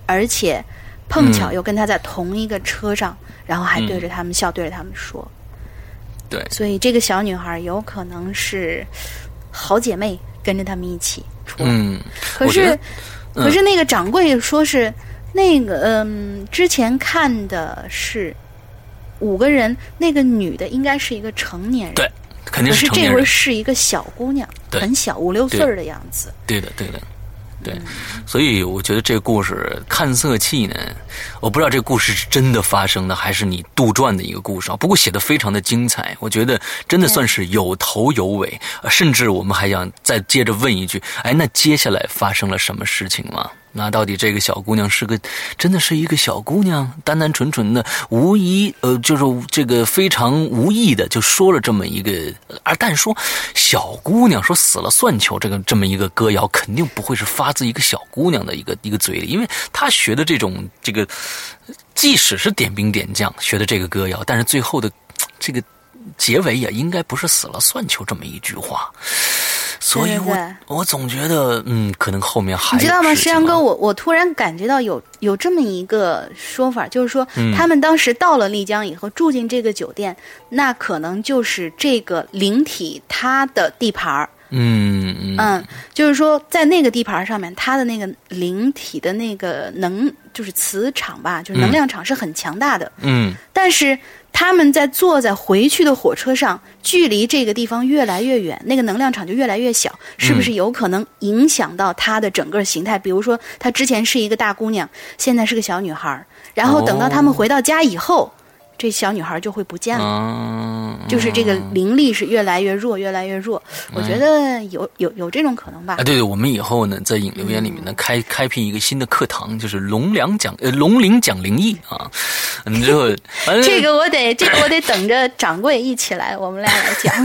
而且碰巧嗯。又跟他在同一个车上，然后还对着他们笑，对着他们说。对，所以这个小女孩有可能是好姐妹跟着他们一起出来。嗯，可是可是那个掌柜说是那个嗯，之前看的是五个人，那个女的应该是一个成年人，对，肯定可是这回是一个小姑娘，很小，五六岁儿的样子。对的，对的，对。所以我觉得这个故事看色气呢，我不知道这个故事是真的发生的，还是你杜撰的一个故事啊。不过写的非常的精彩，我觉得真的算是有头有尾。呃甚至我们还想再接着问一句：哎，那接下来发生了什么事情吗？那到底这个小姑娘是个，真的是一个小姑娘，单单纯纯的，无意呃，就是这个非常无意的就说了这么一个，而但说小姑娘说死了算球这个这么一个歌谣，肯定不会是发自一个小姑娘的一个一个嘴里，因为她学的这种这个，即使是点兵点将学的这个歌谣，但是最后的这个结尾也应该不是死了算球这么一句话。所以我我总觉得，嗯，可能后面还你知道吗，石阳哥？我我突然感觉到有有这么一个说法，就是说、嗯他们当时到了丽江以后住进这个酒店，那可能就是这个灵体它的地盘儿。嗯嗯。嗯，就是说在那个地盘儿上面，它的那个灵体的那个能就是磁场吧，就是能量场是很强大的。嗯。但是他们在坐在回去的火车上，距离这个地方越来越远，那个能量场就越来越小，是不是有可能影响到她的整个形态？比如说，她之前是一个大姑娘，现在是个小女孩儿，然后等到他们回到家以后，这小女孩就会不见了。啊，就是这个灵力是越来越弱，越来越弱。我觉得有有有这种可能吧。啊，。对对，我们以后呢，在引流言里面呢，开开辟一个新的课堂，就是龙梁讲呃龙陵讲灵异啊，嗯，之后 [laughs] 这个我得，这个我得等着掌柜一起来，我们俩来讲。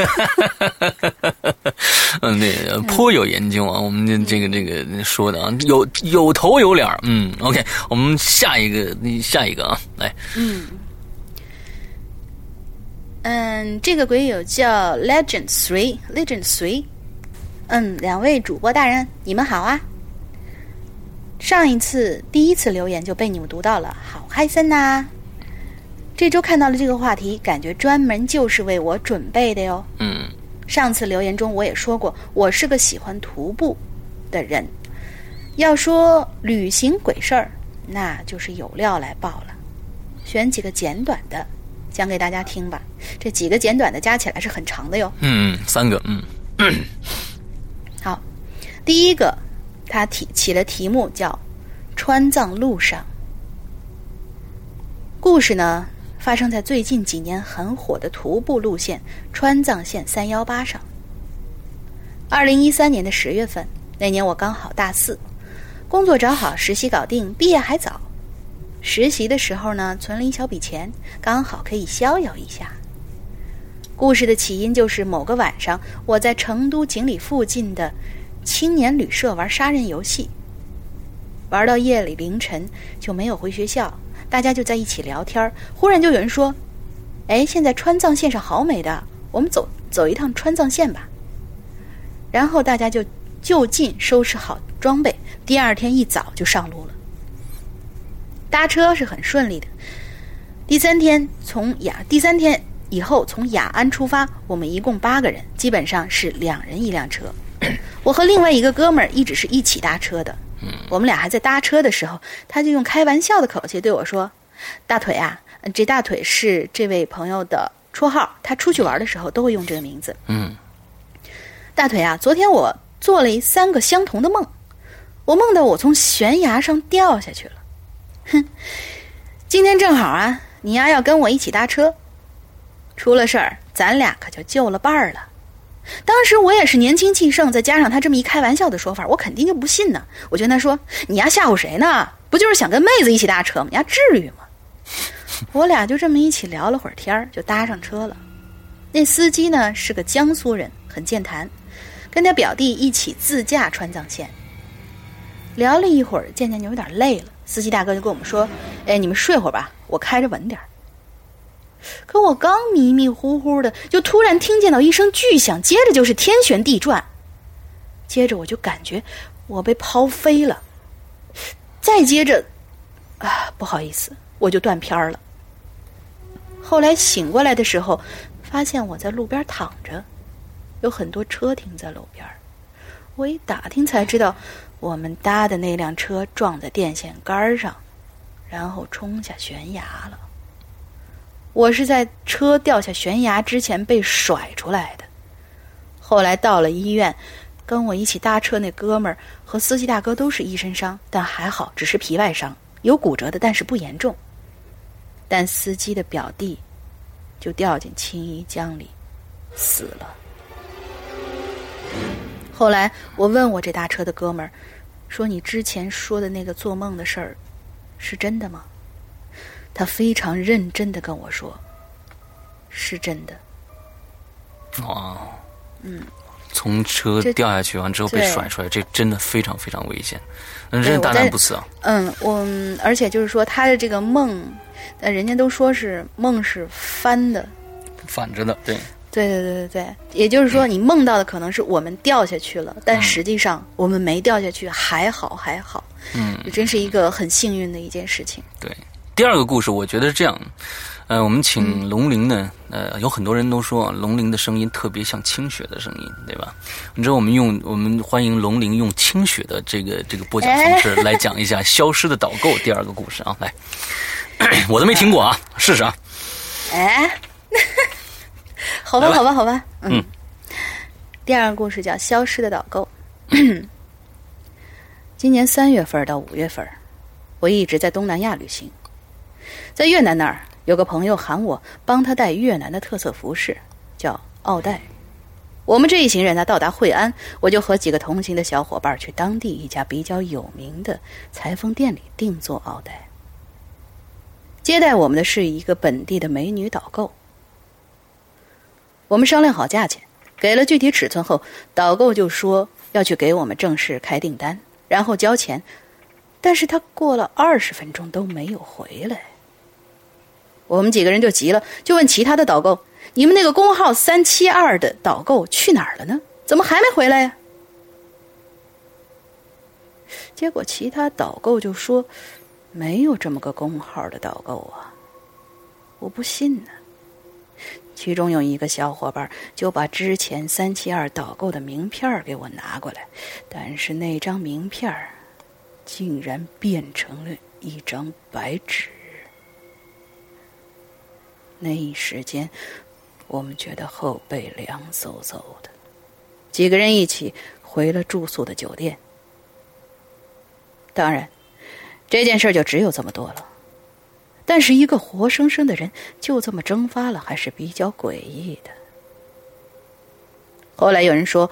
[laughs] 嗯，对，呃颇有研究啊，我们这这个这个说的啊，有有头有脸儿嗯，OK，我们下一个下一个啊，来，嗯，这个鬼友叫 Legend Three，Legend Three。嗯，两位主播大人，你们好啊！上一次第一次留言就被你们读到了，好嗨森呐、这周看到了这个话题，感觉专门就是为我准备的哟。嗯上次留言中我也说过，我是个喜欢徒步的人。要说旅行鬼事儿，那就是有料来报了。选几个简短的讲给大家听吧。这几个简短的加起来是很长的哟。嗯，三个，嗯 [clears throat] 好，第一个，他题起了题目叫“川藏路上”。故事呢，发生在最近几年很火的徒步路线川藏线三幺八上。二零一三年的十月份，那年我刚好大四，工作找好，实习搞定，毕业还早。实习的时候呢，存了一小笔钱，刚好可以逍遥一下。故事的起因就是某个晚上，我在成都锦里附近的青年旅社玩杀人游戏，玩到夜里凌晨就没有回学校，大家就在一起聊天。忽然就有人说：“哎，现在川藏线上好美的，我们走走一趟川藏线吧。”然后大家就就近收拾好装备，第二天一早就上路了。搭车是很顺利的。第三天从雅，第三天以后从雅安出发，我们一共八个人，基本上是两人一辆车。[coughs] 我和另外一个哥们儿一直是一起搭车的。嗯，我们俩还在搭车的时候，他就用开玩笑的口气对我说：“大腿啊，呃这大腿是这位朋友的绰号，他出去玩的时候都会用这个名字。嗯大腿啊，昨天我做了一三个相同的梦，我梦到我从悬崖上掉下去了。哼，[laughs] 今天正好啊，你丫要跟我一起搭车，出了事儿，咱俩可就救了伴儿了。当时我也是年轻气盛，再加上他这么一开玩笑的说法，我肯定就不信呢。我就跟他说：“你丫吓唬谁呢？不就是想跟妹子一起搭车吗？你丫至于吗？”我俩就这么一起聊了会儿天儿，就搭上车了。那司机呢是个江苏人，很健谈，跟他表弟一起自驾川藏线。聊了一会儿，渐渐就有点累了，司机大哥就跟我们说：“哎，你们睡会儿吧，我开着稳点儿。”可我刚迷迷糊糊的，就突然听见到一声巨响，接着就是天旋地转，接着我就感觉我被抛飞了，再接着，啊，不好意思，我就断片儿了。后来醒过来的时候，发现我在路边躺着，有很多车停在路边。我一打听才知道，我们搭的那辆车撞在电线杆上，然后冲下悬崖了。我是在车掉下悬崖之前被甩出来的。后来到了医院，跟我一起搭车那哥们儿和司机大哥都是一身伤，但还好，只是皮外伤，有骨折的，但是不严重。但司机的表弟就掉进青衣江里，死了。后来我问我这大车的哥们儿，说你之前说的那个做梦的事儿，是真的吗？他非常认真的跟我说，是真的。哦，嗯，从车掉下去完之后被甩出来，这真的非常非常危险，嗯真是大难不死啊！嗯，我嗯而且就是说他的这个梦，呃，人家都说是梦是翻的，反着的，对，对对对对对，也就是说你梦到的可能是我们掉下去了，但实际上我们没掉下去，还好还好，嗯，这真是一个很幸运的一件事情。对。第二个故事，我觉得是这样，呃，我们请龙鳞呢，呃，有很多人都说龙鳞的声音特别像清雪的声音，对吧？你知道我们用我们欢迎龙鳞用清雪的这个这个播讲方式来讲一下 [laughs]《消失的导购》第二个故事啊，来，[coughs] 我都没听过啊，试试啊，哎，好吧，好吧，好吧，嗯。第二个故事叫《消失的导购》。[clears throat] 今年三月份到五月份，我一直在东南亚旅行，在越南那儿有个朋友喊我帮他带越南的特色服饰，叫奥黛。我们这一行人呢，到达惠安，我就和几个同行的小伙伴去当地一家比较有名的裁缝店里定做奥黛。接待我们的是一个本地的美女导购。我们商量好价钱，给了具体尺寸后，导购就说要去给我们正式开订单，然后交钱。但是他过了二十分钟都没有回来，我们几个人就急了，就问其他的导购：“你们那个工号三七二的导购去哪儿了呢？怎么还没回来呀？”结果其他导购就说：“没有这么个工号的导购啊！”我不信呢。其中有一个小伙伴就把之前三七二导购的名片给我拿过来，但是那张名片竟然变成了一张白纸。那一时间，我们觉得后背凉飕飕的，几个人一起回了住宿的酒店。当然，这件事就只有这么多了。但是一个活生生的人就这么蒸发了，还是比较诡异的。后来有人说，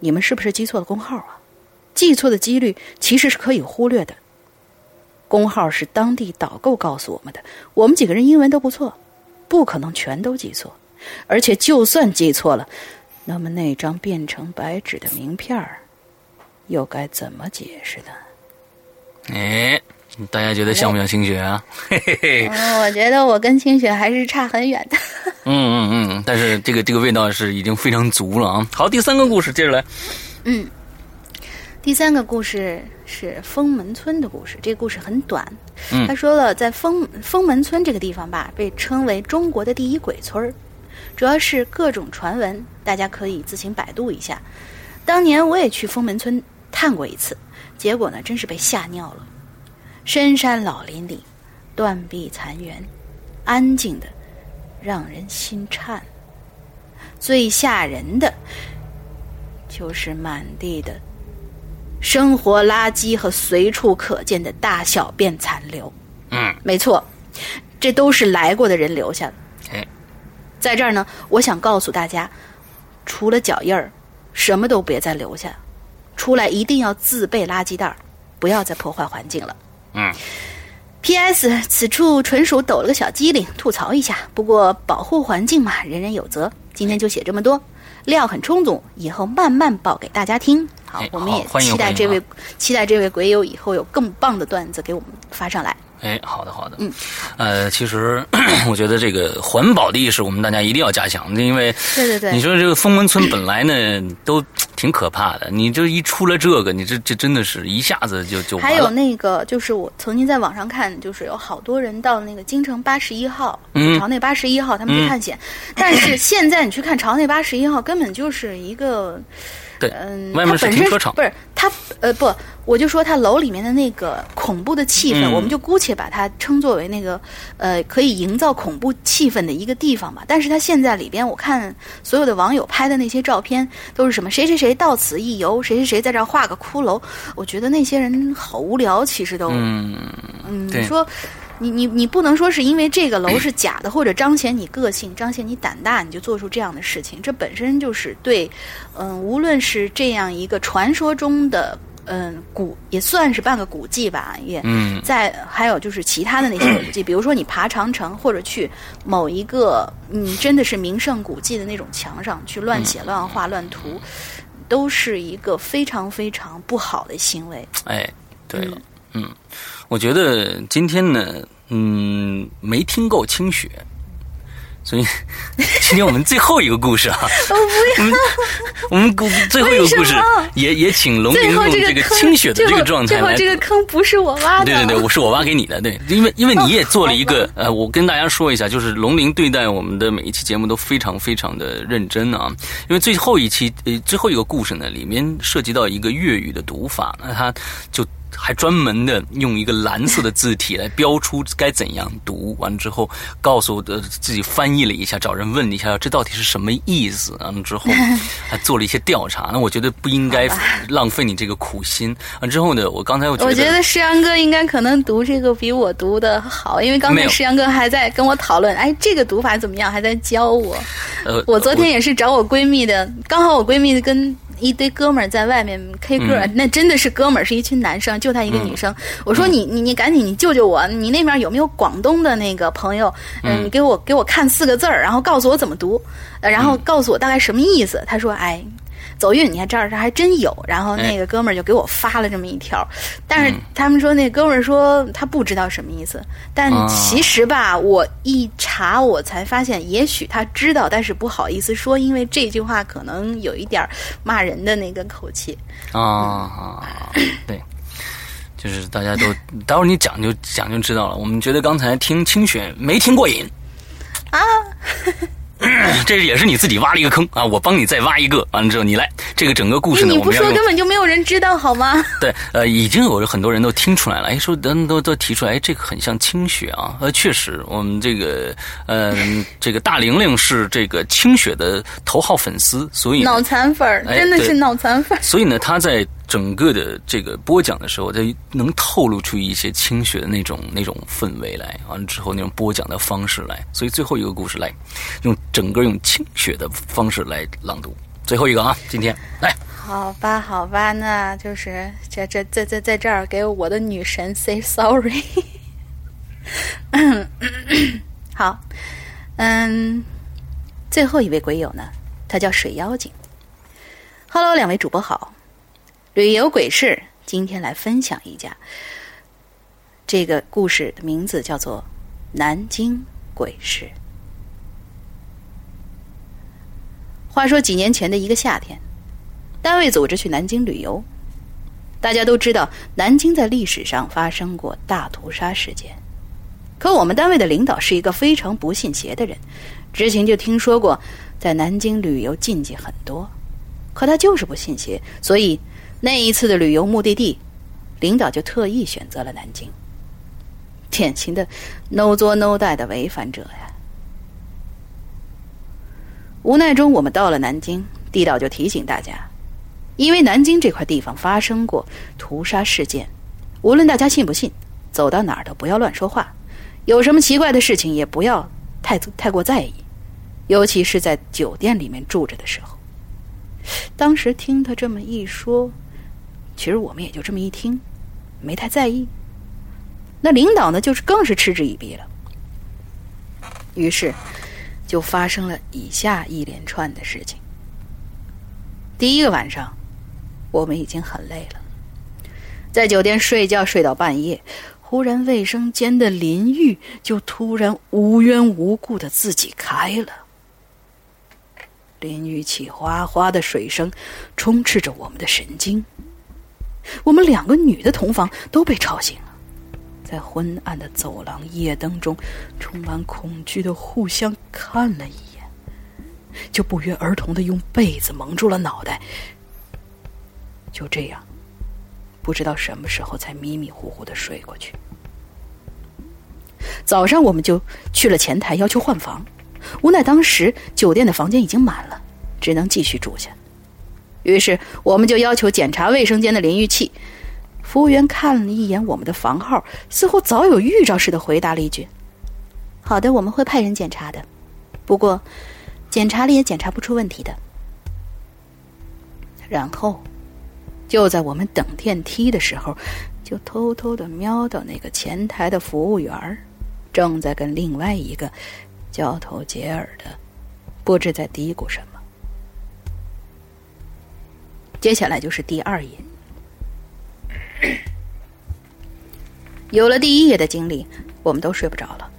你们是不是记错了工号啊？记错的几率其实是可以忽略的。工号是当地导购告诉我们的，我们几个人英文都不错，不可能全都记错。而且就算记错了，那么那张变成白纸的名片儿，又该怎么解释呢？哎，大家觉得像不像清雪啊？嘿嘿嘿，嗯，我觉得我跟清雪还是差很远的。[laughs] 嗯嗯嗯，但是这个这个味道是已经非常足了啊。好，第三个故事接着来。嗯第三个故事是封门村的故事，这个故事很短。嗯他说了，在封封门村这个地方吧，被称为中国的第一鬼村儿，主要是各种传闻，大家可以自行百度一下。当年我也去封门村探过一次，结果呢，真是被吓尿了。深山老林里，断壁残垣，安静的让人心颤。最吓人的，就是满地的生活垃圾和随处可见的大小便残留。嗯，没错，这都是来过的人留下的。哎，在这儿呢，我想告诉大家，除了脚印儿，什么都别再留下。出来一定要自备垃圾袋儿，不要再破坏环境了。嗯。P.S. 此处纯属抖了个小机灵，吐槽一下。不过保护环境嘛，人人有责。今天就写这么多，料很充足，以后慢慢报给大家听。好哎，我们也期待这位啊期待这位鬼友以后有更棒的段子给我们发上来。哎，好的好的，嗯，呃，其实 [coughs] 我觉得这个环保的意识我们大家一定要加强，因为对对对。你说这个封门村本来呢都挺可怕的，你这一出了这个，你这这真的是一下子就就还有。那个，就是我曾经在网上看，就是有好多人到那个京城八十一号、嗯。朝内八十一号，他们去探险。但是现在你去看朝内八十一号，根本就是一个，对，嗯，外面它本身是停车场。不是它呃不，我就说它楼里面的那个恐怖的气氛，嗯。我们就姑且把它称作为那个呃可以营造恐怖气氛的一个地方吧。但是它现在里边，我看所有的网友拍的那些照片，都是什么谁谁谁到此一游，谁谁谁在这儿画个骷髅，我觉得那些人好无聊，其实都嗯，嗯，你说，你你你不能说是因为这个楼是假的，或者彰显你个性、彰显你胆大，你就做出这样的事情，这本身就是对，嗯，无论是这样一个传说中的。嗯，古也算是半个古迹吧，也嗯在还有就是其他的那些古迹，比如说你爬长城或者去某一个嗯真的是名胜古迹的那种墙上去乱写、乱画、乱涂，都是一个非常非常不好的行为。哎，对了，嗯，我觉得今天呢，嗯，没听够清雪。所以，[laughs] 今天我们最后一个故事啊，[laughs] [laughs] 我们我们故最后一个故事也也请龙最后鳞用这这个，清雪的这个状态来最后这个坑不是我挖的。对对对，我是我挖给你的，对，因为因为你也做了一个呃，我跟大家说一下，就是龙鳞对待我们的每一期节目都非常非常的认真啊，因为最后一期呃最后一个故事呢，里面涉及到一个粤语的读法，那他就。还专门的用一个蓝色的字体来标出该怎样读，完了之后告诉我的自己翻译了一下，找人问了一下这到底是什么意思，完了之后 [laughs] 还做了一些调查。那我觉得不应该浪费你这个苦心。完之后呢，我刚才我觉得，我觉得石阳哥应该可能读这个比我读的好，因为刚才石阳哥还在跟我讨论，哎，这个读法怎么样，还在教我。呃，我昨天也是找我闺蜜的，刚好我闺蜜跟一堆哥们儿在外面 K 歌，嗯那真的是哥们儿，是一群男生，就他一个女生。我说你你你赶紧你救救我，你那边有没有广东的那个朋友？嗯，你给我给我看四个字儿，然后告诉我怎么读，呃然后告诉我大概什么意思。他说，哎。走运，你看这儿这还真有。然后那个哥们儿就给我发了这么一条，但是他们说那哥们儿说他不知道什么意思，但啊。其实吧，我一查我才发现，也许他知道，但是不好意思说，因为这句话可能有一点儿骂人的那个口气。啊。啊，对，就是大家都，待会儿你讲就讲就知道了。我们觉得刚才听清雪没听过瘾。啊，[clears throat] 这也是你自己挖了一个坑啊！我帮你再挖一个，完了之后你来，这个整个故事呢，你不说根本就没有人知道好吗？[laughs] 对，呃，已经有很多人都听出来了，哎，说都都都提出来，哎，这个很像清雪啊，呃，确实，我们这个，呃，[laughs] 这个大玲玲是这个清雪的头号粉丝，所以脑残粉儿，哎真的是脑残粉儿。所以呢，他在整个的这个播讲的时候，它能透露出一些清雪的那种那种氛围来，完了之后那种播讲的方式来。所以最后一个故事来，用整个用清雪的方式来朗读。最后一个啊，今天来，好吧，好吧，那就是这这在在在这儿给我的女神 [laughs] say sorry。好，嗯，最后一位鬼友呢，他叫水妖精。Hello，两位主播好，旅游鬼市今天来分享一家。这个故事的名字叫做《南京鬼市》。话说几年前的一个夏天，单位组织去南京旅游。大家都知道，南京在历史上发生过大屠杀事件。可我们单位的领导是一个非常不信邪的人，之前就听说过，在南京旅游禁忌很多，可他就是不信邪，所以那一次的旅游目的地，领导就特意选择了南京。典型的 “no 作 no 带”的违反者呀！无奈中，我们到了南京，地道就提醒大家，因为南京这块地方发生过屠杀事件，无论大家信不信，走到哪儿都不要乱说话，有什么奇怪的事情也不要太太过在意，尤其是在酒店里面住着的时候。当时听他这么一说，其实我们也就这么一听，没太在意。那领导呢，就是更是嗤之以鼻了。于是，就发生了以下一连串的事情。第一个晚上，我们已经很累了，在酒店睡觉睡到半夜，忽然卫生间的淋浴就突然无缘无故的自己开了，淋浴器哗哗的水声充斥着我们的神经，我们两个女的同房都被吵醒了。在昏暗的走廊夜灯中，充满恐惧的互相看了一眼，就不约而同的用被子蒙住了脑袋。就这样，不知道什么时候才迷迷糊糊的睡过去。早上我们就去了前台要求换房，无奈当时酒店的房间已经满了，只能继续住下。于是我们就要求检查卫生间的淋浴器。服务员看了一眼我们的房号，似乎早有预兆似的回答了一句：“好的，我们会派人检查的。不过，检查了也检查不出问题的。”然后，就在我们等电梯的时候，就偷偷的瞄到那个前台的服务员正在跟另外一个交头接耳的，不知在嘀咕什么。接下来就是第二页。[clears throat] 有了第一页的经历，我们都睡不着了，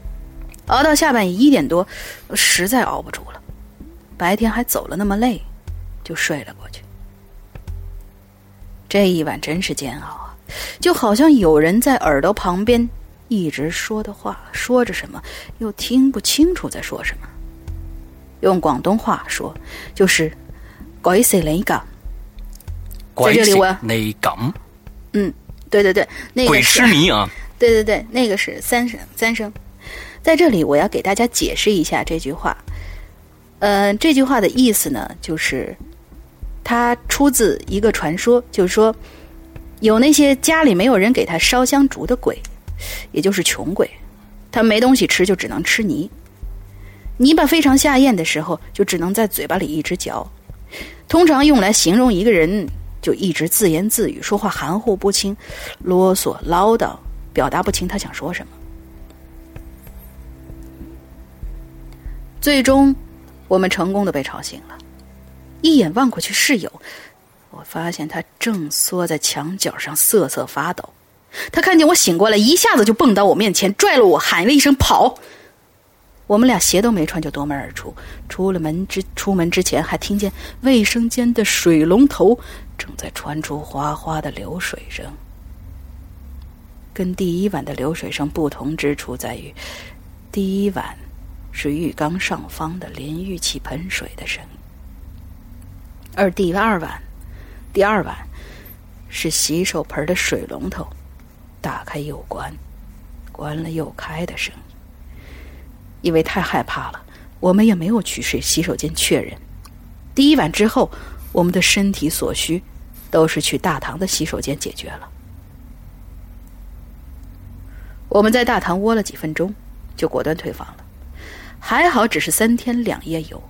熬到下半夜一点多，实在熬不住了。白天还走了那么累，就睡了过去。这一晚真是煎熬啊，就好像有人在耳朵旁边一直说的话，说着什么，又听不清楚在说什么。用广东话说，就是“鬼死你噶”。在这里我那港。嗯，对对对，那个鬼是吃泥啊！[laughs] 对对对，那个是三声三声。在这里，我要给大家解释一下这句话。呃，这句话的意思呢，就是它出自一个传说，就是说有那些家里没有人给他烧香烛的鬼，也就是穷鬼，他没东西吃，就只能吃泥。泥巴非常下咽的时候，就只能在嘴巴里一直嚼。通常用来形容一个人。就一直自言自语，说话含糊不清，啰嗦唠叨，表达不清他想说什么。最终，我们成功的被吵醒了。一眼望过去，室友，我发现他正缩在墙角上瑟瑟发抖。他看见我醒过来，一下子就蹦到我面前，拽了我，喊了一声“跑”。我们俩鞋都没穿，就夺门而出。出了门之出门之前，还听见卫生间的水龙头正在传出哗哗的流水声。跟第一晚的流水声不同之处在于，第一晚是浴缸上方的淋浴器喷水的声音，而第二晚，第二晚是洗手盆的水龙头打开又关，关了又开的声音。因为太害怕了，我们也没有去睡洗手间确认。第一晚之后，我们的身体所需都是去大堂的洗手间解决了。我们在大堂窝了几分钟，就果断退房了。还好只是三天两夜游，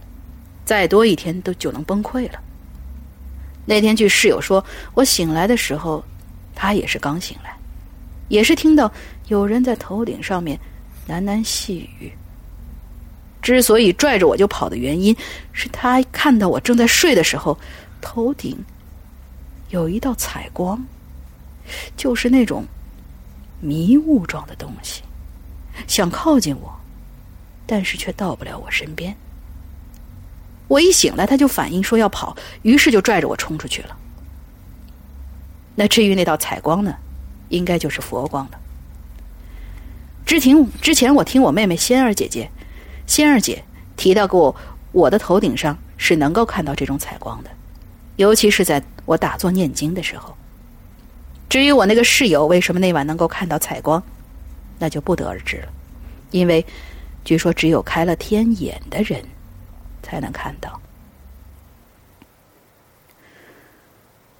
再多一天都就能崩溃了。那天据室友说，我醒来的时候，他也是刚醒来，也是听到有人在头顶上面喃喃细语。之所以拽着我就跑的原因，是他看到我正在睡的时候，头顶有一道彩光，就是那种迷雾状的东西，想靠近我，但是却到不了我身边。我一醒来，他就反应说要跑，于是就拽着我冲出去了。那至于那道彩光呢，应该就是佛光了。之前之前我听我妹妹仙儿姐姐。仙儿姐提到过，我的头顶上是能够看到这种彩光的。尤其是在我打坐念经的时候。至于我那个室友为什么那晚能够看到彩光，那就不得而知了，因为据说只有开了天眼的人才能看到。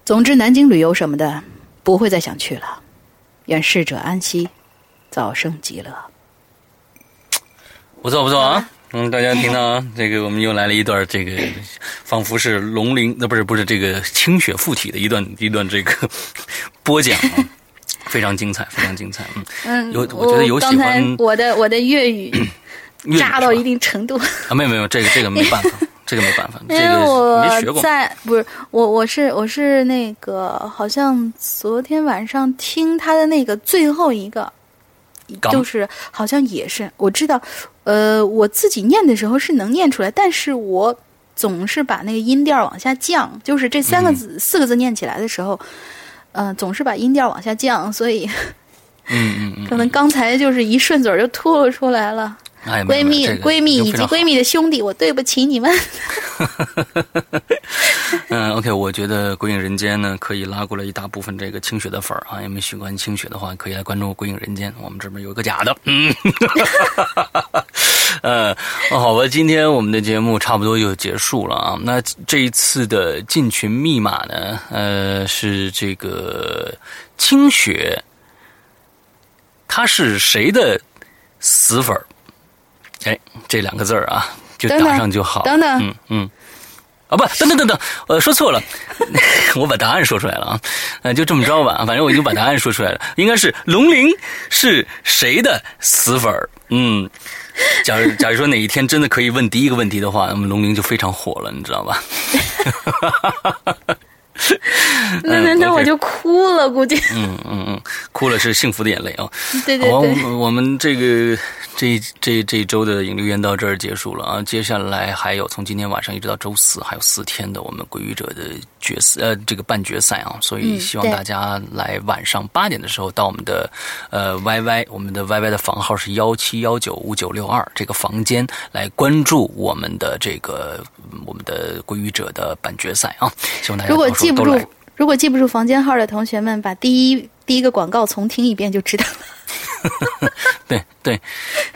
总之，南京旅游什么的不会再想去了。愿逝者安息，早生极乐。不错不错啊！嗯，大家听到啊，[laughs] 这个我们又来了一段这个，仿佛是龙鳞，那不是不是这个清雪附体的一段一段这个 [laughs] 播讲啊，[laughs] 非常精彩，非常精彩。嗯嗯，有我觉得有喜欢我的我的粤语 [clears throat] 粤语渣到一定程度。啊，没有没有，这个这个没办法，这个没办法，这因为个没学过。我在不是我我是我是那个好像昨天晚上听他的那个最后一个，刚就是好像也是我知道，呃，我自己念的时候是能念出来，但是我总是把那个音调往下降，就是这三个字、四个字念起来的时候，呃，总是把音调往下降，所以嗯嗯嗯，[laughs] 可能刚才就是一顺嘴儿就吐露出来了。哎，闺蜜、闺蜜以及闺蜜的兄弟，我对不起你们。[laughs] 嗯，OK，我觉得《鬼影人间》呢，可以拉过来一大部分这个清雪的粉儿啊。有没有喜欢清雪的话，可以来关注《鬼影人间》，我们这边有一个假的。[laughs] 嗯，[laughs] 呃，哦好吧，今天我们的节目差不多就结束了啊。那这一次的进群密码呢，呃，是这个清雪，他是谁的死粉儿？哎，这两个字儿啊，就打上就好。等等嗯嗯。啊不，等等等等，呃，说错了，[laughs] 我把答案说出来了啊，呃，就这么着吧，反正我已经把答案说出来了，应该是龙鳞是谁的死粉儿？嗯，假如 [laughs] 假如说哪一天真的可以问第一个问题的话，那么龙鳞就非常火了，你知道吧？[laughs] [laughs] 那那那我就哭了，估计。嗯嗯嗯，哭了是幸福的眼泪啊。对 [laughs] 对对，我我们这个这这这一周的引流员到这儿结束了啊。接下来还有从今天晚上一直到周四，还有四天的我们鬼语者的决赛呃这个半决赛啊，所以希望大家来晚上八点的时候到我们的呃 YY，我们的 YY 的房号是幺七幺九五九六二这个房间来关注我们的这个嗯我们的鬼语者的半决赛啊。希望大家如果记不住，如果记不住房间号的同学们，把第一第一个广告重听一遍就知道了。[laughs] 对对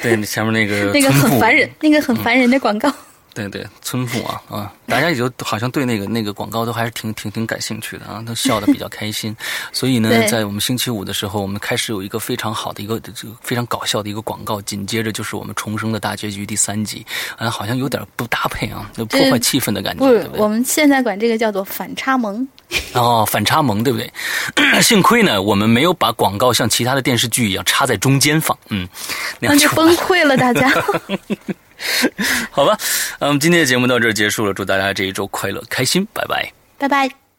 对，前面那个 [laughs] 那个很烦人，那个很烦人的广告。对对，村妇啊啊，大家也就好像对那个那个广告都还是挺挺挺感兴趣的啊，都笑得比较开心。所以呢，[laughs] 在我们星期五的时候，我们开始有一个非常好的一个这个非常搞笑的一个广告，紧接着就是我们重生的大结局第三集，啊，好像有点不搭配啊，就破坏气氛的感觉，不是对不，对我？们现在管这个叫做反差萌。哦，反差萌，对不对？[coughs] 幸亏呢，我们没有把广告像其他的电视剧一样插在中间放，嗯，那就就崩溃了，大家。[laughs] [laughs] 好吧。我们，今天的节目到这儿结束了，祝大家这一周快乐开心，拜拜。拜拜。